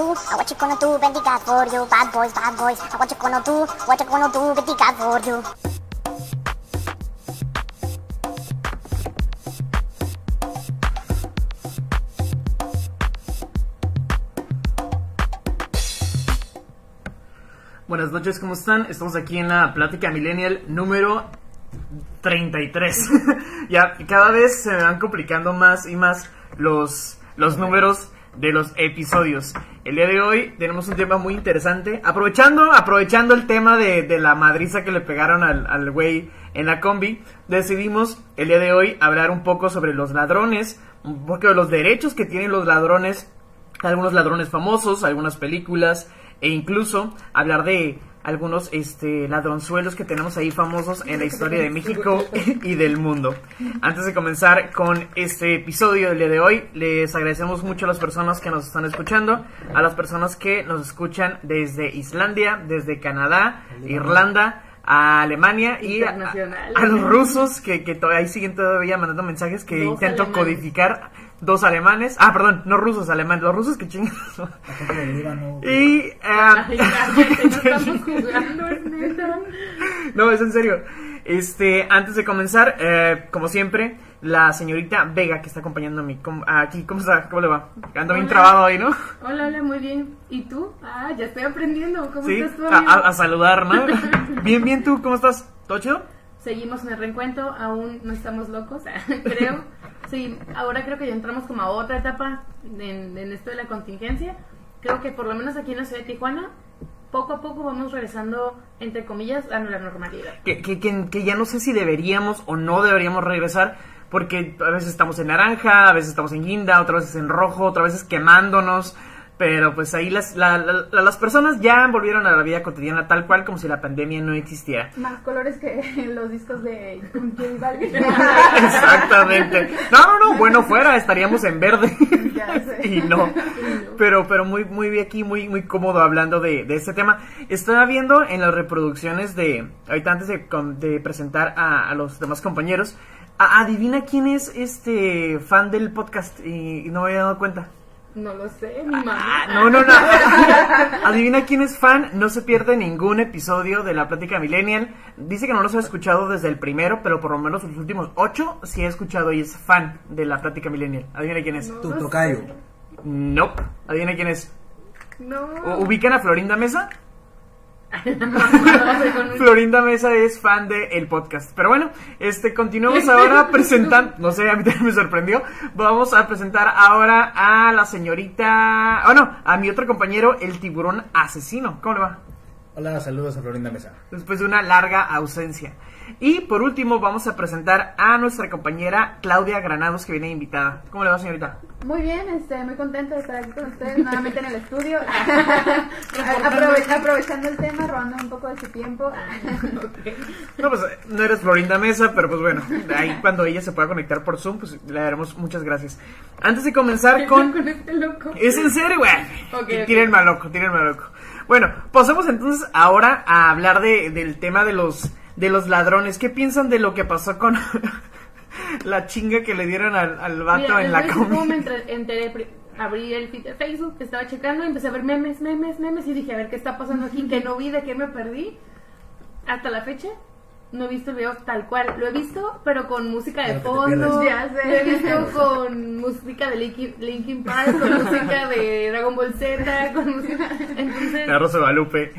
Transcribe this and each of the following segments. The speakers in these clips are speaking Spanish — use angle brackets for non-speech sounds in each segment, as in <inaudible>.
do? Uh, What you gonna do? Bendy God for you. Bad boys, bad boys. Uh, What you gonna do? What you gonna do? Bendy God for you. Buenas noches, ¿cómo están? Estamos aquí en la plática millennial número 33. <laughs> ya cada vez se me van complicando más y más los, los números de los episodios. El día de hoy tenemos un tema muy interesante. Aprovechando, aprovechando el tema de, la madriza que le pegaron al, al güey en la combi, decidimos el día de hoy hablar un poco sobre los ladrones, un poco de los derechos que tienen los ladrones, algunos ladrones famosos, algunas películas, e incluso hablar de algunos este ladronzuelos que tenemos ahí famosos en la historia de México <laughs> y del mundo. Antes de comenzar con este episodio del día de hoy, les agradecemos mucho a las personas que nos están escuchando, a las personas que nos escuchan desde Islandia, desde Canadá, Irlanda, a Alemania y a, los rusos que, que todavía ahí siguen todavía mandando mensajes que intento alemanes. codificar. Dos alemanes. Ah, perdón, no rusos, alemanes. Los rusos que Líbano. Y. Ay, cállate, no estamos jugando, es neta. no, es en serio. Este, antes de comenzar, eh, como siempre, la señorita Vega que está acompañándome ¿cómo- aquí, ¿cómo está? ¿Cómo le va? Ando bien Hola. trabado ahí, ¿no? Hola, hola, muy bien. ¿Y tú? Ah, ya estoy aprendiendo. ¿Cómo Sí, estás tú, a, amigo? a- a saludar, ¿no? <laughs> bien, bien, ¿tú cómo estás? ¿Todo chido? Seguimos en el reencuentro, aún no estamos locos, <laughs> creo. Sí, ahora creo que ya entramos como a otra etapa en, esto de la contingencia. Creo que por lo menos aquí en la ciudad de Tijuana, poco a poco vamos regresando, entre comillas, a la normalidad. que, que, que, que ya no sé si deberíamos o no deberíamos regresar, porque a veces estamos en naranja, a veces estamos en guinda, otras veces en rojo, otras veces quemándonos, pero pues ahí las, la- la- las personas ya volvieron a la vida cotidiana tal cual como si la pandemia no existiera. Más colores que <laughs> los discos de. <laughs> Exactamente. No, no, no, bueno fuera, estaríamos en verde. <laughs> Ya sé. y no. Pero, pero muy, muy bien aquí, muy, muy cómodo hablando de, de este tema. Estaba viendo en las reproducciones de, ahorita antes de, de presentar a, a los demás compañeros, a- adivina quién es este fan del podcast y, y no me había dado cuenta. No lo sé, mi Ah, mamá. no, no, no. <laughs> Adivina quién es fan. No se pierde ningún episodio de la plática millennial. Dice que no los ha escuchado desde el primero, pero por lo menos los últimos ocho sí ha escuchado y es fan de la plática millennial. Adivina quién es. No Tu tocayo. Nope. Adivina quién es. No. ¿Ubican a Florinda Mesa? <laughs> Florinda Mesa es fan del el podcast. Pero bueno, este continuamos ahora <laughs> presentando. No sé, a mí también me sorprendió. Vamos a presentar ahora a la señorita. Oh, no, a mi otro compañero, el tiburón asesino. ¿Cómo le va? Hola, saludos a Florinda Mesa. después de una larga ausencia. Y por último vamos a presentar a nuestra compañera Claudia Granados que viene invitada. ¿Cómo le va señorita? Muy bien, este, muy contenta de estar aquí con ustedes nuevamente en el estudio. <laughs> <laughs> Aprove- aprovechando el tema, robando un poco de su tiempo. <laughs> No, pues no eres Florinda Mesa, pero pues bueno, ahí cuando ella se pueda conectar por Zoom, pues le daremos muchas gracias. Antes de comenzar con... con este loco. ¿Es en serio, güey? Ok, Y ok. Tírenme a loco, tírenme loco. Bueno, pasemos entonces ahora a hablar de, del tema de los, de los ladrones. ¿Qué piensan de lo que pasó con <laughs> la chinga que le dieron al, al vato Mira, en la me comida? <laughs> entre- enteré. pri- Abrí el feed de Facebook, estaba checando y empecé a ver memes, memes, memes y dije, a ver qué está pasando aquí, que no vi, de qué me perdí. Hasta la fecha no he visto el video tal cual. Lo he visto, pero con música de fondo. Ya sé. Lo he visto con música de Linkin, Linkin Park, con música de Dragon Ball Z, con música... Entonces, La Rosa Guadalupe.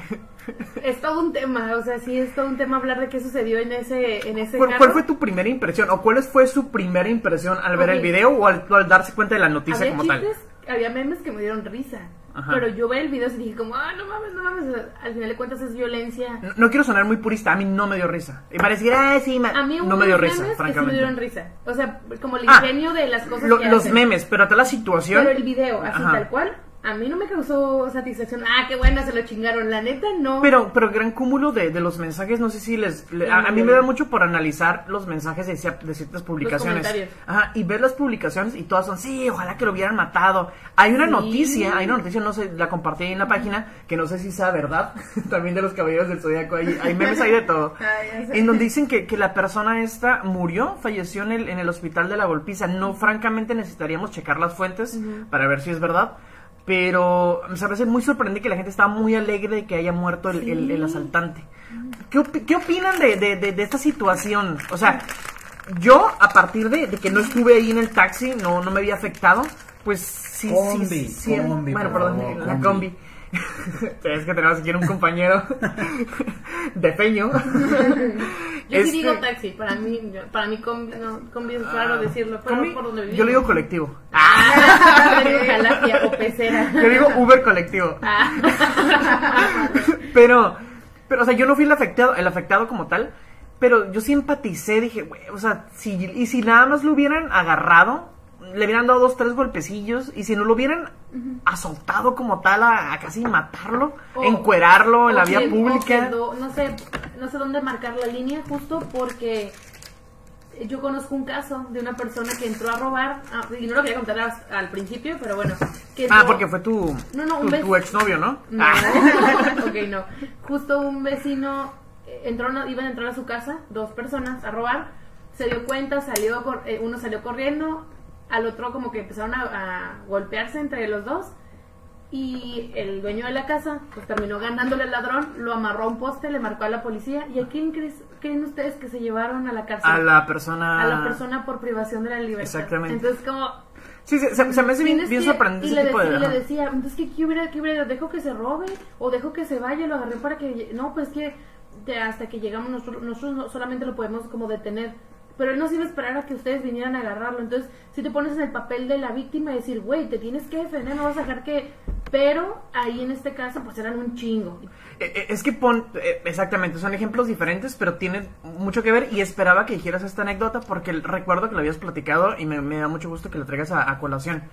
<laughs> es todo un tema, o sea, sí es todo un tema hablar de qué sucedió en ese, en ese ¿Cuál, carro. cuál fue tu primera impresión? ¿O cuál fue su primera impresión al ver el video o al, darse cuenta de la noticia había como tal? había memes que me dieron risa. Ajá. Pero yo veía el video y dije como, ah, no mames, no mames. Al final de cuentas es violencia. No, no quiero sonar muy purista, a mí no me dio risa. Y parecía, ah, sí, ma-". A mí no me dio risa, que sí me francamente. dieron risa. O sea, como el Ah, ingenio de las cosas Lo- que los hacen. memes, pero hasta la situación. Pero el video, así Ajá. tal cual, a mí no me causó satisfacción. Ah, qué bueno, se lo chingaron. La neta, no. Pero, pero gran cúmulo de, de los mensajes, no sé si les... le- a, a mí me da mucho por analizar los mensajes de, ciertas publicaciones. comentarios. Ajá, y ver las publicaciones y todas son, sí, ojalá que lo hubieran matado. Hay una Sí. noticia, hay una noticia, no sé, la compartí ahí en la página, que no sé si sea verdad, <laughs> también de los caballeros del zodiaco, hay, hay memes ahí de todo. <laughs> Ay. En donde dicen que, que la persona esta murió, falleció en el, en el hospital de la golpiza. No, francamente necesitaríamos checar las fuentes para ver si es verdad. Pero me parece muy sorprendente que la gente estaba muy alegre de que haya muerto el, el- el asaltante. ¿Qué, qué opinan de, de- de- de esta situación? O sea, yo a partir de, de que no estuve ahí en el taxi, no, no me había afectado, pues sí, sí, Combi, sí. combi, bueno, perdón, la combi. combi. <laughs> es que tenemos aquí un compañero de peño. Yo Este- sí digo taxi, para mí, para mí combi, no, combi es raro decirlo, pero Combi, por donde vivimos. yo le digo colectivo. <laughs> Ah, yo digo jalapia o pecera. Yo digo Uber colectivo. Ah. <laughs> Pero, pero, o sea, yo no fui el afectado, el afectado como tal, pero yo sí empaticé, dije, güey, o sea, si, y si nada más lo hubieran agarrado, le hubieran dado dos, tres golpecillos, y si no lo hubieran azotado como tal a, a casi matarlo, O- encuerarlo en la vía que- pública. do- no sé, no sé dónde marcar la línea justo porque yo conozco un caso de una persona que entró a robar, ah, y no lo quería contar al principio, pero bueno. Que Ah, porque fue tu, No, no, tu, exnovio, ¿no? No, Ah. <laughs> ok, no. Justo un vecino eh, entró, iban a entrar a su casa, dos personas, a robar. Se dio cuenta, salió, eh, uno salió corriendo, al otro como que empezaron a, a golpearse entre los dos. Y el dueño de la casa, pues terminó ganándole al ladrón, lo amarró a un poste, le marcó a la policía. ¿Y a quién crees- creen ustedes que se llevaron a la cárcel? A la persona... A la persona por privación de la libertad. Exactamente. Entonces, como, Sí, se, se- se me hace bien, bien sorprendente y ese le tipo de... y le decía, entonces ¿qué, qué hubiera, qué hubiera, dejo que se robe o dejo que se vaya, lo agarré para que no, pues que hasta que llegamos nosotros, nosotros no- solamente lo podemos como detener. Pero él no se iba a esperar a que ustedes vinieran a agarrarlo. Entonces, si te pones en el papel de la víctima y decir, güey, te tienes que defender, no vas a dejar que... Pero ahí en este caso, pues eran un chingo. Eh, eh, Es que pon, eh, exactamente, son ejemplos diferentes, pero tienen mucho que ver y esperaba que dijeras esta anécdota porque recuerdo que lo habías platicado y me, da mucho gusto que lo traigas a, a colación.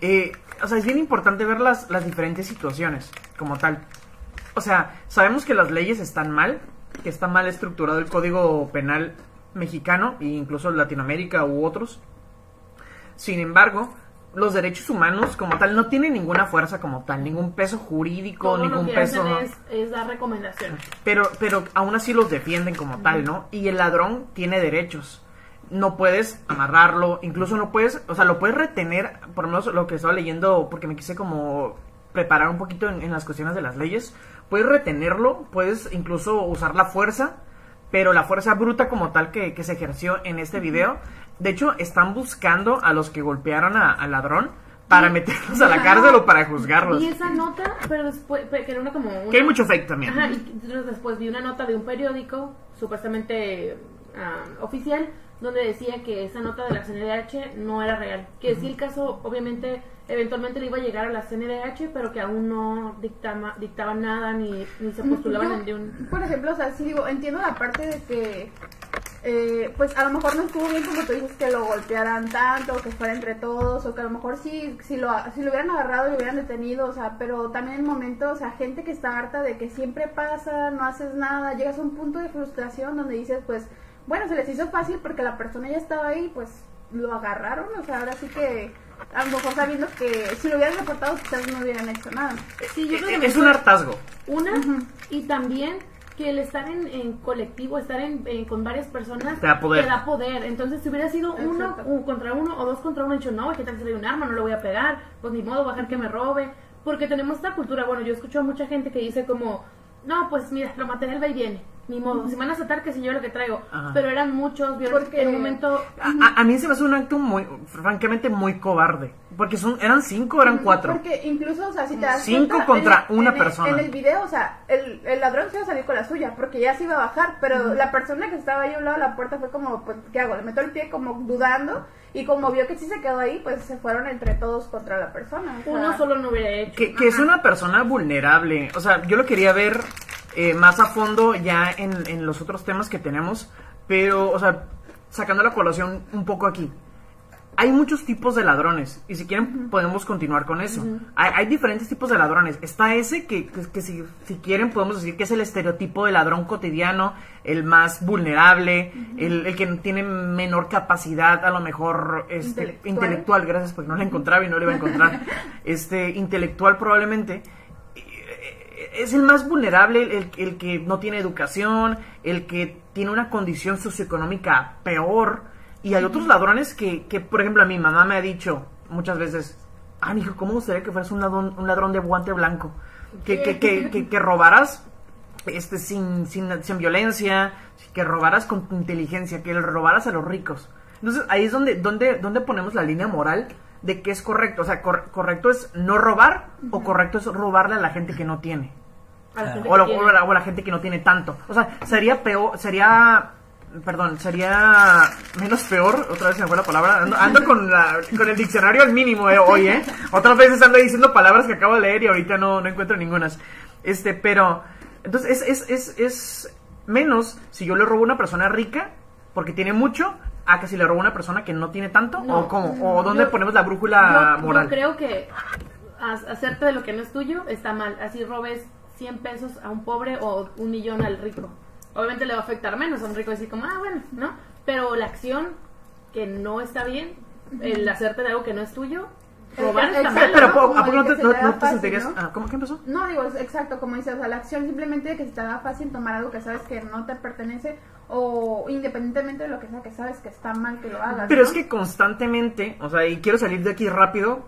Eh, o sea, es bien importante ver las, las diferentes situaciones como tal. O sea, sabemos que las leyes están mal, que está mal estructurado el código penal mexicano e incluso Latinoamérica u otros. Sin embargo, los derechos humanos como tal no tienen ninguna fuerza como tal, ningún peso jurídico, Todo lo ningún que peso... hacen es, es dar recomendaciones. Pero, pero aún así los defienden como tal, ¿no? Y el ladrón tiene derechos. No puedes amarrarlo, incluso no puedes, o sea, lo puedes retener, por lo menos lo que estaba leyendo, porque me quise como preparar un poquito en, en las cuestiones de las leyes. Puedes retenerlo, puedes incluso usar la fuerza, pero la fuerza bruta como tal que, que se ejerció en este video. De hecho, están buscando a los que golpearon al ladrón para meterlos a la cárcel o para juzgarlos. Y esa nota, pero después, que era una como una... Que hay mucho fake también. Ajá, y después vi una nota de un periódico, supuestamente ah, oficial, donde decía que esa nota de la CNDH no era real. Que sí el caso, obviamente, eventualmente le iba a llegar a la CNDH, pero que aún no dictaba nada ni, ni se postulaban en de un... Por ejemplo, o sea, sí digo, entiendo la parte de que, eh, pues a lo mejor no estuvo bien como tú dices que lo golpearan tanto, que fuera entre todos, o que a lo mejor sí, si lo, si lo hubieran agarrado, lo hubieran detenido, o sea, pero también en momentos, o sea, gente que está harta de que siempre pasa, no haces nada, llegas a un punto de frustración donde dices, pues, bueno, se les hizo fácil porque la persona ya estaba ahí, pues lo agarraron, o sea, ahora sí que a lo mejor sabiendo que si lo hubieran reportado quizás no hubieran hecho nada. Sí, yo creo que Es un hartazgo. Una, y también que el estar en, en colectivo, estar en, en- con varias personas, Te da poder. te da poder. Entonces, si hubiera sido uno Exacto. un- contra uno o dos contra uno, dicho, no, ¿qué tal si un arma? No lo voy a pegar, pues ni modo, bajar que me robe. Porque tenemos esta cultura, bueno, yo escucho a mucha gente que dice como, no, pues mira, lo material va y viene, ni modo, si me van a asaltar que se lleve lo que traigo. Ajá. Pero eran muchos, vieron, Porque- en un momento... A, a- mí se me hace un acto muy, francamente, muy cobarde. Porque son, eran cinco eran cuatro. Porque incluso, o sea, si te das Cinco cuenta, contra en- una en el- persona. En el video, o sea, el, el ladrón se iba a salir con la suya, porque ya se iba a bajar, pero la persona que estaba ahí a un lado de la puerta fue como, pues, ¿qué hago? Le meto el pie como dudando, y como vio que sí se quedó ahí, pues se fueron entre todos contra la persona. o sea, Uno solo no hubiera hecho. Que, que es una persona vulnerable. O sea, yo lo quería ver eh, más a fondo ya en, en los otros temas que tenemos. Pero, o sea, sacando la colación un poco aquí. Hay muchos tipos de ladrones. Y si quieren, podemos continuar con eso. hay, hay diferentes tipos de ladrones. Está ese que, que, que si, si quieren, podemos decir que es el estereotipo de ladrón cotidiano, el más vulnerable, el, el que tiene menor capacidad, a lo mejor este, Intelectual. intelectual. Gracias, porque no la encontraba y no la iba a encontrar. <laughs> este, intelectual probablemente es el más vulnerable, el, el que no tiene educación, el que tiene una condición socioeconómica peor. Y hay otros ladrones que, que, por ejemplo, a mi mamá me ha dicho muchas veces, ah, mijo, ¿cómo gustaría que fueras un ladrón, un ladrón de guante blanco? Que, que, que, que, que robaras este, sin, sin, sin violencia, que robaras con inteligencia, que robaras a los ricos. Entonces ahí es donde, donde, donde ponemos la línea moral de qué es correcto. O sea, cor- correcto es no robar o correcto es robarle a la gente que no tiene. A la gente O que la, tiene. o la- o la gente que no tiene tanto. O sea, sería peor, sería... Perdón, sería menos peor, otra vez se me fue la palabra, ando, ando con, la- con el diccionario al mínimo eh, hoy, ¿eh? Otras veces ando diciendo palabras que acabo de leer y ahorita no, no encuentro ningunas. Este, pero, entonces es, es, es, es menos si yo le robo a una persona rica porque tiene mucho a que si le robo a una persona que no tiene tanto No. o cómo, o dónde Yo- ponemos la brújula yo, moral. yo creo que ha- hacerte de lo que no es tuyo está mal. Así robes 100 pesos a un pobre o un millón al rico. Obviamente le va a afectar menos a un rico decir como, ah, bueno, ¿no? Pero la acción que no está bien, el hacerte de algo que no es tuyo, robar está Exacto. mal. Pero, ¿no? ¿a poco no te, no- no te sentirías... ¿no? ah, ¿Cómo? ¿Qué empezó? No, digo, exacto, como dices, o sea, la acción simplemente de que se te da fácil tomar algo que sabes que no te pertenece o independientemente de lo que sea que sabes que está mal que lo hagas. Pero ¿no? es que constantemente, o sea, y quiero salir de aquí rápido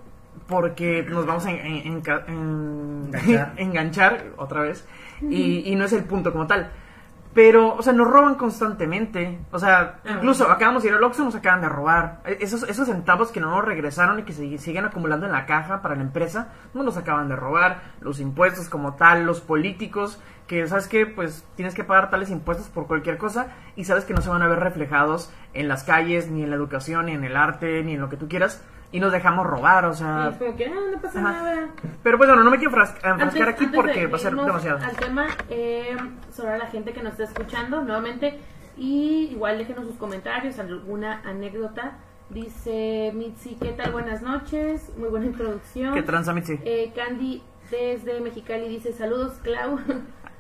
porque nos vamos a en- en- enca- en- Enganchar. <laughs> enganchar otra vez y, y no es el punto como tal. Pero, o sea, nos roban constantemente. O sea, Ah. incluso acabamos de ir al Oxxo, nos acaban de robar. E- Esos, esos centavos que no nos regresaron y que se siguen acumulando en la caja para la empresa, nos los acaban de robar. Los impuestos como tal, los políticos, que sabes que pues tienes que pagar tales impuestos por cualquier cosa y sabes que no se van a ver reflejados en las calles, ni en la educación, ni en el arte, ni en lo que tú quieras. Y nos dejamos robar, o Y sea... es como que, ah, no pasa Ajá. nada. Pero pues bueno, no me quiero fras- enfrascar Antes- aquí antes porque de va a ser demasiado. Al tema eh, sobre la gente que nos está escuchando nuevamente y igual déjenos sus comentarios, alguna anécdota. Dice Mitzi, ¿qué tal? Buenas noches, muy buena introducción. ¿Qué tranza, Mitzi? Eh, Candy desde Mexicali dice saludos, Clau.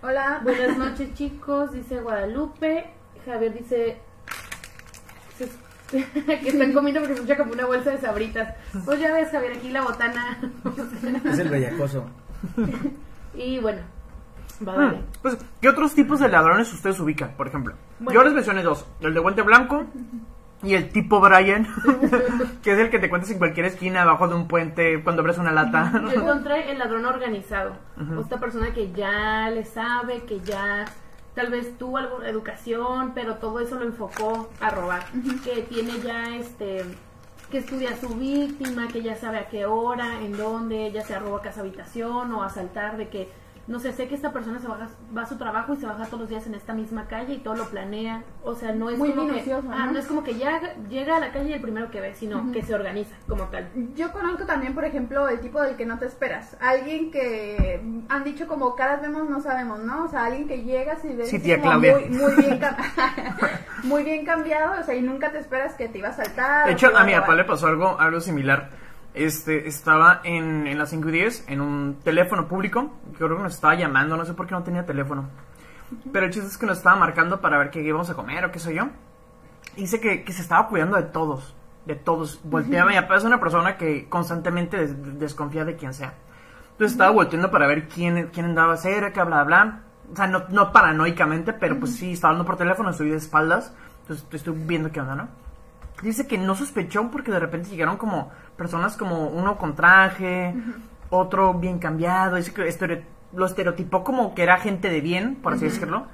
Hola. <laughs> Buenas noches, chicos, dice Guadalupe. Javier dice <laughs> que están comiendo porque se escucha como una bolsa de sabritas. Pues ya ves, Javier, aquí la botana. <laughs> Es el bellacoso. <laughs> y bueno, va, Hmm, dale. Pues, ¿qué otros tipos de ladrones ustedes ubican, por ejemplo? Bueno. Yo les mencioné dos. El de guante blanco y el tipo Brian, que es el que te cuentas en cualquier esquina, abajo de un puente, cuando abres una lata. Yo encontré el ladrón organizado. Esta persona que ya le sabe, que ya tal vez tuvo algo educación, pero todo eso lo enfocó a robar. Que tiene ya este que estudia a su víctima, que ya sabe a qué hora, en dónde, ya sea roba casa habitación o asaltar, de que no sé, sé que esta persona se baja, va a su trabajo y se baja todos los días en esta misma calle y todo lo planea. O sea, no es Muy como minucioso, que ah, ¿no? no es como que ya llega a la calle y el primero que ve, sino que se organiza como tal. Yo conozco también, por ejemplo, el tipo del que no te esperas. Alguien que han dicho como cada vez vemos, no sabemos, ¿no? O sea, alguien que llegas y ves Sí, tía Claudia. Muy, muy bien <laughs> <laughs> muy bien cambiado, o sea, y nunca te esperas que te iba a saltar. De hecho, a mi papá le pasó algo, algo similar. Este, estaba en, en las 5 y 10 en un teléfono público. Creo que nos estaba llamando, no sé por qué no tenía teléfono. Pero el chiste es que nos estaba marcando para ver qué íbamos a comer o qué sé yo. Y Dice que, que se estaba cuidando de todos. De todos. Volteaba. Papá es una persona que constantemente des- desconfía de quien sea. Entonces estaba volteando para ver quién, quién andaba cerca, bla, bla. O sea, no, no paranoicamente, pero pues sí, estaba hablando por teléfono, estoy de espaldas. Entonces estoy viendo qué onda, ¿no? Dice que no sospechó porque de repente llegaron como personas como uno con traje, otro bien cambiado. Dice que estere- lo estereotipó como que era gente de bien, por así decirlo.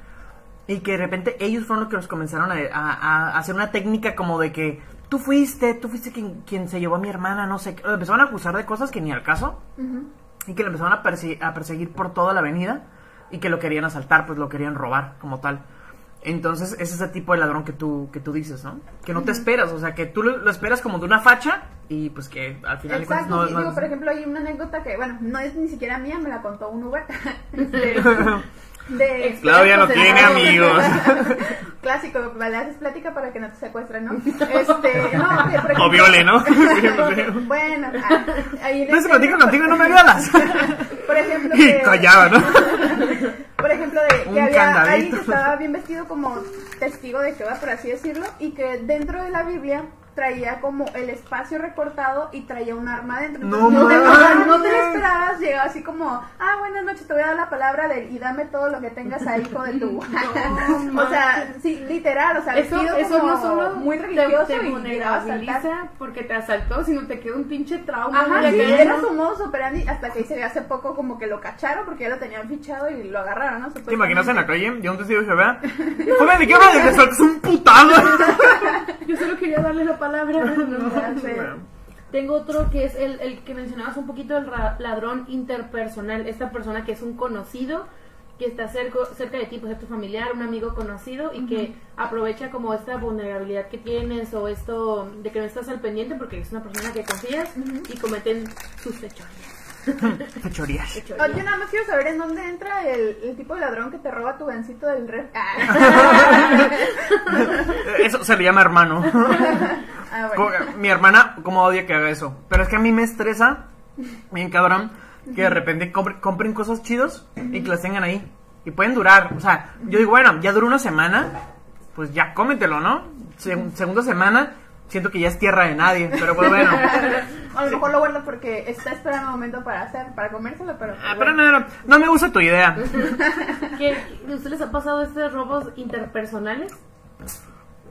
Y que de repente ellos fueron los que los comenzaron a, a- a hacer una técnica como de que tú fuiste, tú fuiste quien, quien se llevó a mi hermana, no sé. qué. Lo empezaron a acusar de cosas que ni al caso. Y que le empezaron a, perse- a perseguir por toda la avenida. Y que lo querían asaltar, pues lo querían robar como tal. Entonces es ese tipo de ladrón que tú, que tú dices, ¿no? Que no te esperas, o sea, que tú lo, lo esperas como de una facha y pues que al final Exacto, no, no digo, es- por ejemplo, hay una anécdota que, bueno, no es ni siquiera mía, me la contó un Uber. <laughs> <laughs> de, Claudia no tiene amigos. <laughs> Clásico, le haces plática para que no te secuestren, ¿no? Este, no, <laughs> ejemplo- O viole, ¿no? <laughs> bueno, ah, ahí en No se platico contigo, no me violas. Por ejemplo, Y callaba, ¿no? por ejemplo, de Un que había alguien que estaba bien vestido como testigo de Jehová, por así decirlo, y que dentro de la Biblia traía como el espacio recortado y traía un arma dentro. No Entonces, te, no te lo esperabas, llegó así como, ah, buenas noches, te voy a dar la palabra de, y dame todo lo que tengas ahí, hijo de tu. <laughs> <laughs> o sea, sí, literal, o sea, Eso, eso como no solo muy te- religioso te, saltar. vulnerabiliza porque te asaltó, sino te queda un pinche trauma. Ajá, sí, era no- su modus operandi hasta que se ve hace poco como que lo cacharon porque ya lo tenían fichado y lo agarraron, ¿no? ¿Te imaginas en la calle? Yo <laughs> un testigo de Jehová. Joven, ¿de qué saltas un putado. Quería darle la palabra. <laughs> No, sé. Tengo otro que es el, el que mencionabas un poquito, el ladrón interpersonal. Esta persona que es un conocido, que está cerca, cerca de ti, pues es tu familiar, un amigo conocido, y que aprovecha como esta vulnerabilidad que tienes o esto de que no estás al pendiente porque es una persona que confías y cometen sus fechorías. Fechorías. Fechorías. yo nada más quiero saber en dónde entra el, el tipo de ladrón que te roba tu gancito del ref. Ah, <laughs> Eso se le llama hermano. Ah, Como- bueno. Mi hermana, como odia que haga eso. Pero es que a mí me estresa, bien cabrón, que de repente compre- compren cosas chidos y que las tengan ahí. Y pueden durar. O sea, yo digo, bueno, ya duró una semana, pues ya cómetelo, ¿no? Se- segunda semana, siento que ya es tierra de nadie. Pero pues bueno. <laughs> A lo mejor lo guardo porque está esperando un momento para hacer, para comérselo, pero. Ah, pero no, no, no me gusta tu idea. <laughs> ¿Qué, ¿A ustedes les ha pasado estos robos interpersonales?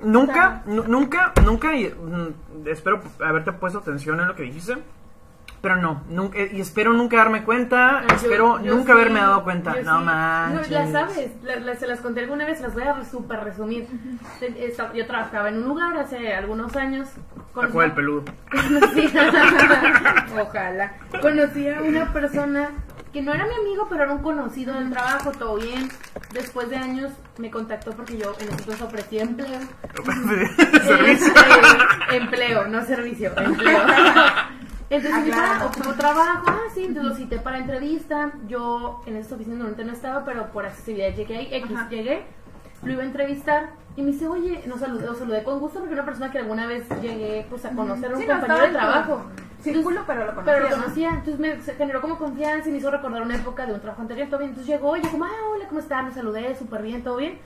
Nunca, nu- nunca, nunca, y, mm, espero haberte puesto atención en lo que dijiste, pero no, nunca, y espero nunca darme cuenta, Ah, yo- espero yo nunca sí, haberme dado cuenta, no sí. manches. No, las sabes, la- la- se las conté alguna vez, las voy a super resumir. <laughs> Yo trabajaba en un lugar hace algunos años. La cual el peludo. <laughs> Conocí- Ojalá. Conocí a una persona que no era mi amigo, pero era un conocido del trabajo, todo bien. Después de años me contactó porque yo en ese entonces ofrecía empleo. <laughs> Servicio. Este, empleo, no servicio, empleo. Entonces Aclaro. dijo, ocupo trabajo, ah, sí, entonces lo cité para entrevista. Yo en esta oficina normalmente no estaba, pero por accesibilidad llegué ahí, X, Ajá. llegué, lo iba a entrevistar y me dice, oye, nos saludé, lo saludé con gusto porque era una persona que alguna vez llegué pues a conocer a un Sí, no, compañero de en tu trabajo. Círculo, pero lo conocía. Pero lo ¿no? conocía, entonces me se generó como confianza y me hizo recordar una época de un trabajo anterior, todo bien. Entonces llegó y yo como, ah, hola, ¿cómo estás? Me saludé, súper bien, todo bien.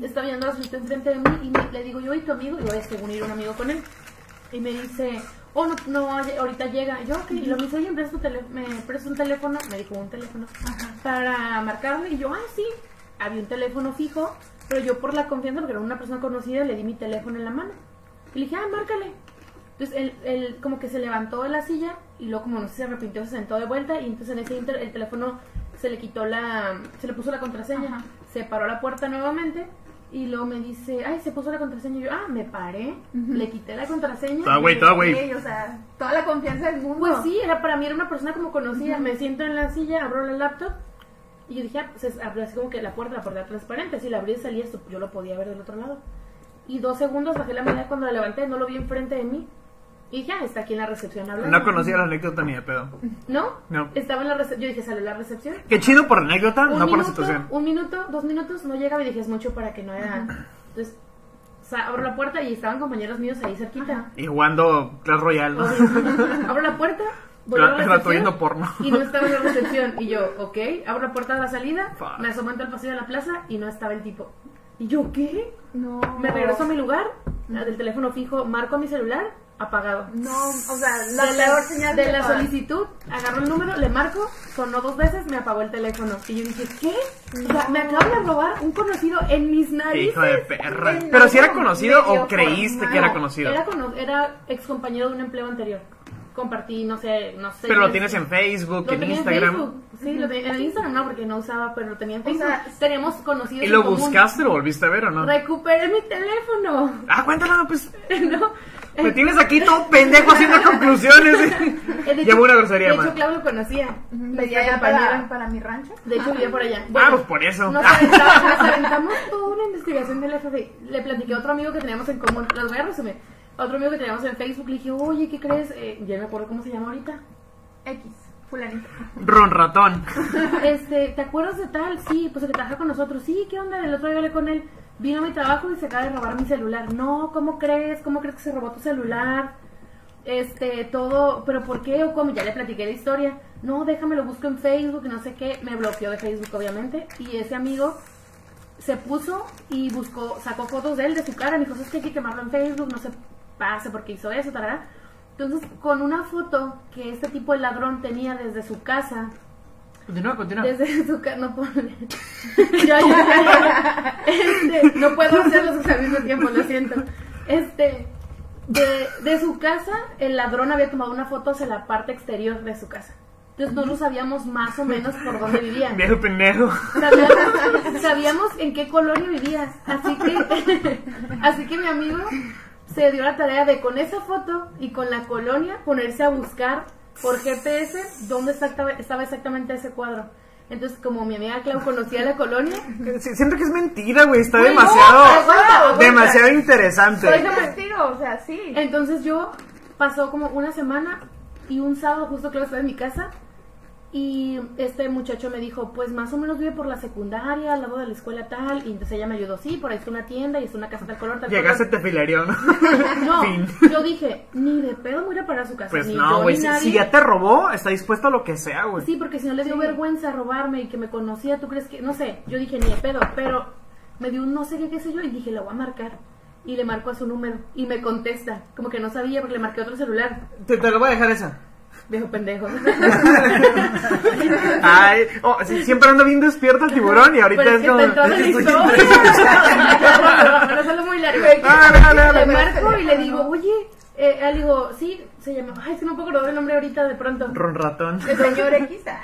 Estaba viendo la solicitud enfrente de mí y me- le digo, yo, ¿y tu amigo? Y voy a según ir un amigo con él. Y me dice, oh, no, no, ahorita llega. Yo, ok, lo dice, oye, ¿me prestas, un teléfono? Me dijo, un teléfono, para marcarle. Y yo, ah, sí. Había un teléfono fijo, pero yo por la confianza, porque era una persona conocida, le di mi teléfono en la mano. Y le dije, ah, márcale. Entonces él, él como que se levantó de la silla y luego como no sé, se arrepintió, se sentó de vuelta y entonces en ese inter el teléfono se le quitó la, se le puso la contraseña, Ajá. se paró la puerta nuevamente y luego me dice, ay, se puso la contraseña y yo, ah, me paré, le quité la contraseña. Ah, güey, todo, güey. O sea, toda la confianza del mundo. Pues sí, era para mí era una persona como conocida, me siento en la silla, abro la laptop y yo dije, ah, pues es- abrió así como que la puerta, la puerta transparente, si la abrí y salía esto, yo lo podía ver del otro lado. Y dos segundos bajé la mirada cuando la levanté, no lo vi enfrente de mí. Y ah, está aquí en la recepción hablando. No conocía la anécdota ni de pedo. ¿No? No. Estaba en la recepción. Yo dije, sale la recepción. Qué chido por la anécdota, Un no por la minuto, situación. un minuto, dos minutos, no llegaba y dije, es mucho para que no era. Entonces, abro la puerta y estaban compañeros míos ahí cerquita. Y jugando Clash Royale, ¿no? <laughs> abro la puerta, voy a la recepción porno. y no estaba en la recepción. Y yo, ok, abro la puerta de la salida, Fuck. me asomo el pasillo de la plaza y no estaba el tipo. Y yo, ¿qué? No. Me regreso a mi lugar, del teléfono fijo, marco a mi celular, apagado. No, o sea, la de peor la, señal de la solicitud, agarro el número, le marco, sonó dos veces, me apagó el teléfono. Y yo dije, ¿qué? O sea, me acaba de robar un conocido en mis narices. hijo de perra. Pero si era conocido o creíste que era No, conocido. Era, cono- era ex compañero de un empleo anterior. Compartí, no sé, no sé. Pero lo tienes en Facebook, en Instagram. Facebook. Sí, lo tenía en Instagram no, porque no usaba, pero lo tenía en O Facebook. sea, Teníamos conocidos ¿Y en lo común. buscaste, lo volviste a ver o no? Recuperé mi teléfono. Ah, cuéntalo, pues. <laughs> ¿no? Me tienes aquí todo pendejo haciendo conclusiones. <laughs> De hecho- <laughs> Llevo una grosería De más. hecho, Claudio lo conocía. Allá compañera. para, para mi rancho. De hecho, vivía por allá. Ah, pues por eso. Nos <laughs> aventamos, nos aventamos toda una investigación del FBI. Le platiqué a otro amigo que teníamos en común. Las voy a resumir. Otro amigo que teníamos en Facebook le dije, oye, ¿qué crees? Eh, ya me acuerdo cómo se llama ahorita. X, fulanito. Ron ratón. Este, ¿te acuerdas de tal? Sí, pues el que trabaja con nosotros. Sí, ¿qué onda? El otro día hablé con él. Vino a mi trabajo y se acaba de robar mi celular. No, ¿cómo crees? ¿Cómo crees que se robó tu celular? Este, todo, pero ¿por qué o cómo? Ya le platiqué la historia. No, déjame lo busco en Facebook, no sé qué. Me bloqueó de Facebook, obviamente. Y ese amigo se puso y buscó, sacó fotos de él, de su cara. Me dijo, es que hay que quemarlo en Facebook, no sé pasa? ¿Por qué hizo eso? Tarara. Entonces, con una foto que este tipo de ladrón tenía desde su casa, Continúa, continúa. desde <laughs> su casa, no puedo <laughs> ya, ya. Este, no puedo hacerlos <laughs> al mismo tiempo, lo siento. Este, de, de su casa, el ladrón había tomado una foto hacia la parte exterior de su casa. Entonces nosotros sabíamos más o menos por dónde vivía. Viejo pendejo. Sabíamos, sabíamos en qué colonia vivía. Así que, así que mi amigo se dio la tarea de con esa foto y con la colonia ponerse a buscar por GPS dónde exacta- estaba exactamente ese cuadro. Entonces, como mi amiga Clau conocía la colonia, <laughs> Sí, Siento que es mentira, güey. Está demasiado. aguanta, aguanta. demasiado interesante. Soy testigo, o sea, sí. entonces yo pasó como una semana y un sábado justo que estaba en mi casa y este muchacho me dijo, pues más o menos vive por la secundaria, al lado de la escuela tal, y entonces ella me ayudó, sí, por ahí está una tienda y está una casa tal color, tal Llegaste, color. te filereó, ¿no? <laughs> No, Fin. yo dije, ni de pedo me voy a ir a parar a su casa. Pues ni no, güey. Si, ya te robó, está dispuesto a lo que sea, güey. Sí, porque si no le dio vergüenza robarme y que me conocía, ¿tú crees que...? No sé, yo dije, ni de pedo, pero me dio un no sé qué, qué sé yo, y dije, la voy a marcar. Y le marco a su número, y me contesta, como que no sabía, porque le marqué otro celular. Te, te lo voy a dejar esa. Viejo pendejo. <laughs> Ay, oh, sí, siempre ando bien despierto el tiburón y ahorita Pero es es que como. está en la Estoy historia. <laughs> <laughs> Pero solo muy largo. Dale. Le marco y le digo, oye, eh, ah, le digo, sí, se llama, ay, es que no puedo acordar el nombre ahorita de pronto. Ron ratón. El señor X. ah.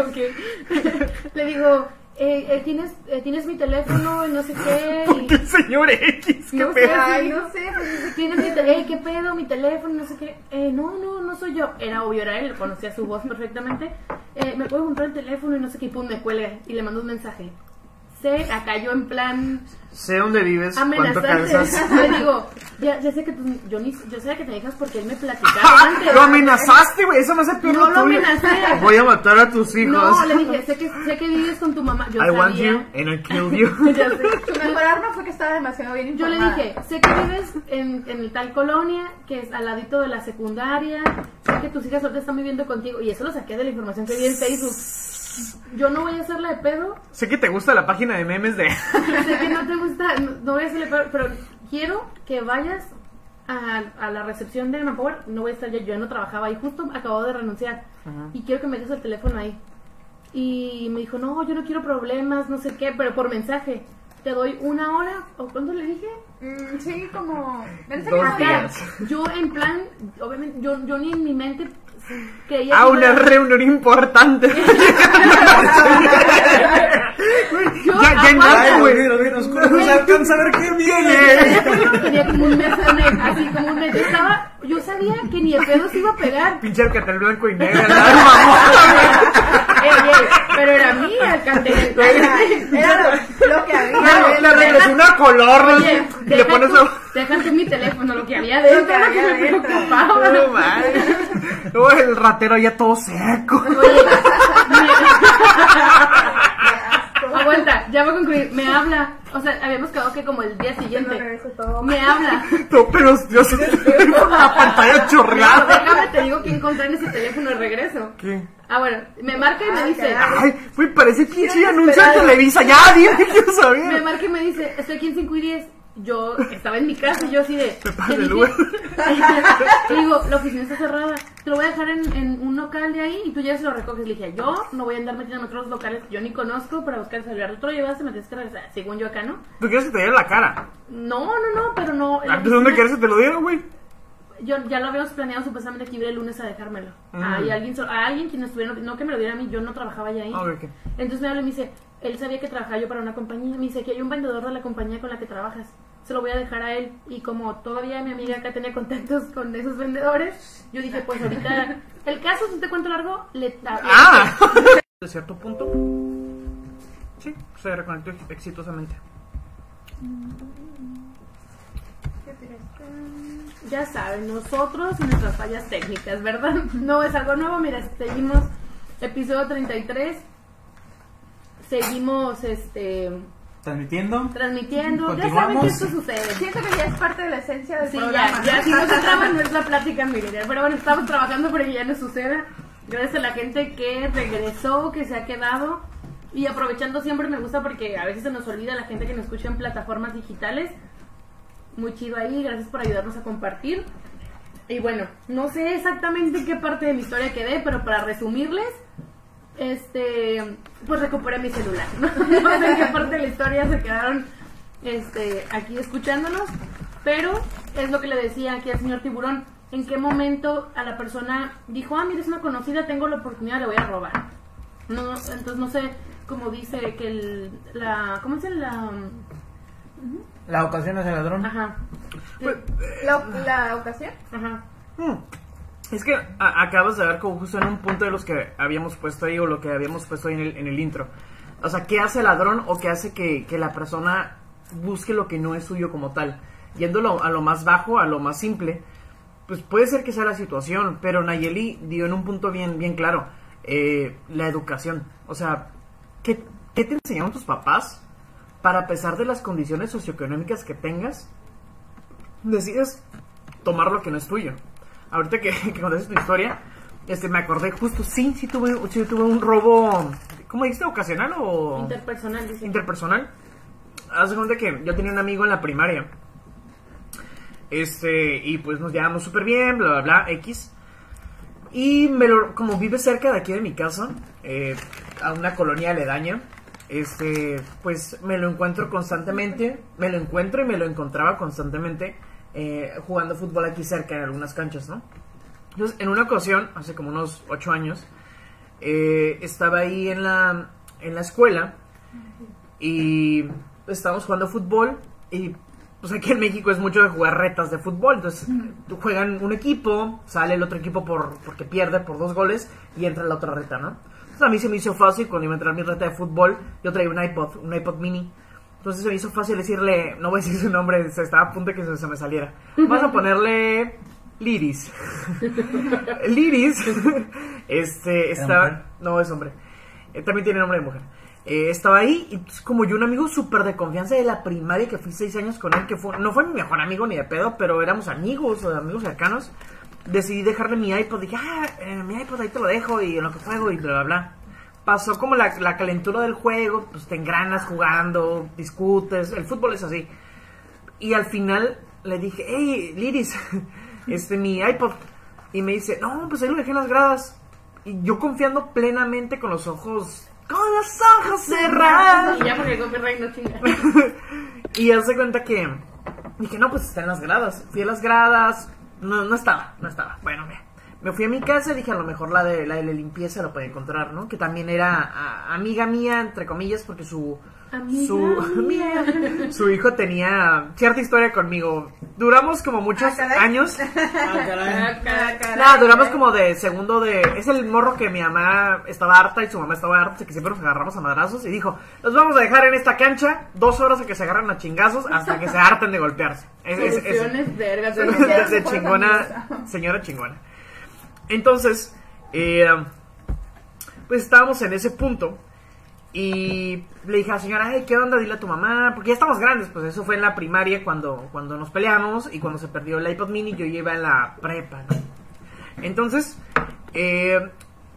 Ok. Le digo, eh, eh, ¿tienes, eh, tienes mi teléfono y no sé qué. <laughs> y- El señor X, qué No sé, pedo. Ay, no sé, pues, ¿Tienes mi te- eh, ¿Qué pedo? Mi teléfono, no sé qué. Eh, no, no, no soy yo. Era obvio, era él, conocía su voz perfectamente. Eh, ¿Me puedo comprar el teléfono y no sé qué? Y pum, me cuelga y le mando un mensaje. Sé, acá yo en plan Sé dónde vives, cuánto. Le <laughs> digo, ya, ya sé que tú, yo, ni, yo sé que te dejas porque él me platicaba <laughs> antes. Lo amenazaste, güey. Eso me hace peor No lo amenacé. <laughs> Voy a matar a tus hijos. No, le dije, sé que, sé que vives con tu mamá. Yo I want you and I kill you. Ya sé. Su mejor arma fue que estaba demasiado bien Yo le informada. dije, sé que vives en, en el tal colonia, que es al ladito de la secundaria, sé que tus hijas ahorita están viviendo contigo, y eso lo saqué de la información que vi en Facebook. Yo no voy a hacerla de pedo, sé que te gusta la página de memes de. <laughs> sé que no te gusta, no, no voy a hacerle pedo, pero quiero que vayas a, a la recepción de Manpower, no voy a estar ya, yo ya no trabajaba ahí, justo acabo de renunciar, y quiero que me dejes el teléfono ahí. Y me dijo, no, yo no quiero problemas, no sé qué, pero por mensaje. Te doy una hora, ¿o cuándo le dije? Mm, sí, como. Dos días. Yo en plan, obviamente, yo, yo ni en mi mente creía Ah, una reunión importante. <laughs> Yo, ya, güey. no se alcanza a ver qué viene. <laughs> Tenía como un mes con él, así como un mes. Yo estaba, yo sabía que ni de pedo se iba a pegar. Pinche alcatel blanco y negro. <laughs> Ey, ey, pero era mía el cartel. Era lo, lo que había. Le, le regresó una color Oye, y le pones a... déjate mi teléfono, lo que había Lo que había me preocupaba. No el ratero ya todo seco. Oye, aguanta, ya voy a concluir. Me habla, o sea, habíamos quedado que como el día siguiente. Me habla. No, pero yo sé la <laughs> pantalla No, chorreada. déjame, te digo que encontré en ese teléfono de regreso. ¿Qué? Ah, bueno, me marca y me Ay, dice. Ay, güey, parece pinche anuncio de. Televisa. Ya, dime, quiero me saber. marca y me dice, estoy aquí en 5 y 10. Yo estaba en mi casa y yo así de... <laughs> Me dije- Uber. <laughs> Le digo, la oficina está cerrada. Te lo voy a dejar en, en un local de ahí y tú ya se lo recoges. Le dije, yo no voy a andar metiendo en otros locales que yo ni conozco para buscar el celular. Tú lo llevaste, me tienes que regresar. Según yo acá, ¿no? ¿Tú quieres que te diera la cara? No, no, no, pero no. en la ¿Antes dónde oficina- quieres que te lo diera, güey? Yo ya lo habíamos planeado supuestamente que iba el lunes a dejármelo. Mm. Ah, y alguien, a alguien quien estuviera, no que me lo diera a mí, yo no trabajaba ya ahí. Ah, ok, ok. Entonces me habla y me dice, él sabía que trabajaba yo para una compañía. Me dice que hay un vendedor de la compañía con la que trabajas. Se lo voy a dejar a él. Y como todavía mi amiga acá tenía contactos con esos vendedores, yo dije, pues ahorita, <laughs> el caso, si te cuento largo, le... Ah. <laughs> De cierto punto. Sí, se reconectó exitosamente. Ya saben, nosotros y nuestras fallas técnicas, ¿verdad? <laughs> No es algo nuevo, mira, seguimos episodio 33. Seguimos este Transmitiendo. transmitiendo. Ya saben que esto sucede. Siento que ya es parte de la esencia del Sí, programa. ya, ya si no se traba no es la plática milenial. Pero bueno, estamos trabajando para que ya no suceda. Gracias a la gente que regresó, que se ha quedado. Y aprovechando siempre me gusta porque a veces se nos olvida la gente que nos escucha en plataformas digitales. muy chido ahí, gracias por ayudarnos a compartir. Y bueno, no sé exactamente en qué parte de mi historia quedé, pero para resumirles, este, pues recuperé mi celular. <laughs> No, sé en qué parte de la historia se quedaron este, aquí escuchándonos, pero es lo que le decía aquí al señor Tiburón. ¿En qué momento a la persona dijo, ah, mira, es una conocida, tengo la oportunidad, le voy a robar? No, entonces no sé, como dice que el, la, ¿cómo es el, la, La ocasión es el ladrón. ajá, Pues, La, la ocasión. ajá, Hmm. Es que acabas de dar como justo en un punto de los que habíamos puesto ahí o lo que habíamos puesto ahí en el, en el intro. O sea, ¿qué hace el ladrón o qué hace que, que la persona busque lo que no es suyo como tal? Yéndolo a lo más bajo, a lo más simple, pues puede ser que sea la situación, pero Nayeli dio en un punto bien, bien claro, eh, la educación. O sea, ¿qué, ¿qué te enseñaron tus papás para a pesar de las condiciones socioeconómicas que tengas, decides tomar lo que no es tuyo? Ahorita que, <laughs> que contaste tu historia, este, me acordé justo, sí, sí tuve, sí tuve un robo, ¿cómo dijiste? ¿Ocasional o...? interpersonal, dice. interpersonal. Haz de cuenta que yo tenía un amigo en la primaria. Este, y pues nos llevamos súper bien, bla, bla, bla, X. Y me lo, como vive cerca de aquí de mi casa, eh, a una colonia aledaña, este, pues me lo encuentro constantemente, me lo encuentro y me lo encontraba constantemente eh, jugando fútbol aquí cerca en algunas canchas, ¿no? Entonces, en una ocasión, hace como unos ocho años, eh, estaba ahí en la, en la escuela y estábamos jugando fútbol y pues aquí en México es mucho de jugar retas de fútbol, entonces juegan un equipo, sale el otro equipo por porque pierde por dos goles y entra la otra reta, ¿no? Entonces a mí se me hizo fácil cuando iba a entrar mi reta de fútbol, yo traía un iPod, un iPod mini. Entonces se me hizo fácil decirle, no voy a decir su nombre, se estaba a punto de que se, se me saliera. Vamos a <laughs> ponerle Liris. <laughs> Liris, este, estaba, mujer? no es hombre, Eh, también tiene nombre de mujer. Eh, estaba ahí y pues, como yo un amigo súper de confianza de la primaria que fui seis años con él, que fue, no fue mi mejor amigo ni de pedo, pero éramos amigos o amigos cercanos, decidí dejarle mi iPod, dije, ah, eh, mi iPod ahí te lo dejo y en lo que juego y bla, bla, bla. Pasó como la, la calentura del juego, pues te engranas jugando, discutes, el fútbol es así. Y al final le dije, hey, Liris, <laughs> este, mi iPod. Y me dice, no, pues ahí lo dejé en las gradas. Y yo confiando plenamente con los ojos, con los ojos cerrados. Y ya porque copyright no chinga. <laughs> Y hace cuenta que dije, no, pues está en las gradas. Fui a las gradas, no, no estaba, no estaba. Bueno, me, me fui a mi casa y dije, a lo mejor la de la, de la limpieza la puede encontrar, ¿no? Que también era a- amiga mía, entre comillas, porque su... Amiga su, mía. <laughs> su hijo tenía cierta historia conmigo. Duramos como muchos Ah, caray. años. Ah, caray. No, duramos como de segundo de... Es el morro que mi mamá estaba harta y su mamá estaba harta, que siempre nos agarramos a madrazos. Y dijo, los vamos a dejar en esta cancha dos horas a que se agarran a chingazos hasta que se harten de golpearse. Es, es- es- Soluciones vergas. <laughs> de, chingona, señora chingona. Entonces, eh, pues estábamos en ese punto. Y le dije a la señora, ay, ¿qué onda? Dile a tu mamá, porque ya estamos grandes, pues eso fue en la primaria cuando, cuando nos peleamos y cuando se perdió el iPod mini yo iba en la prepa, ¿no? Entonces, eh,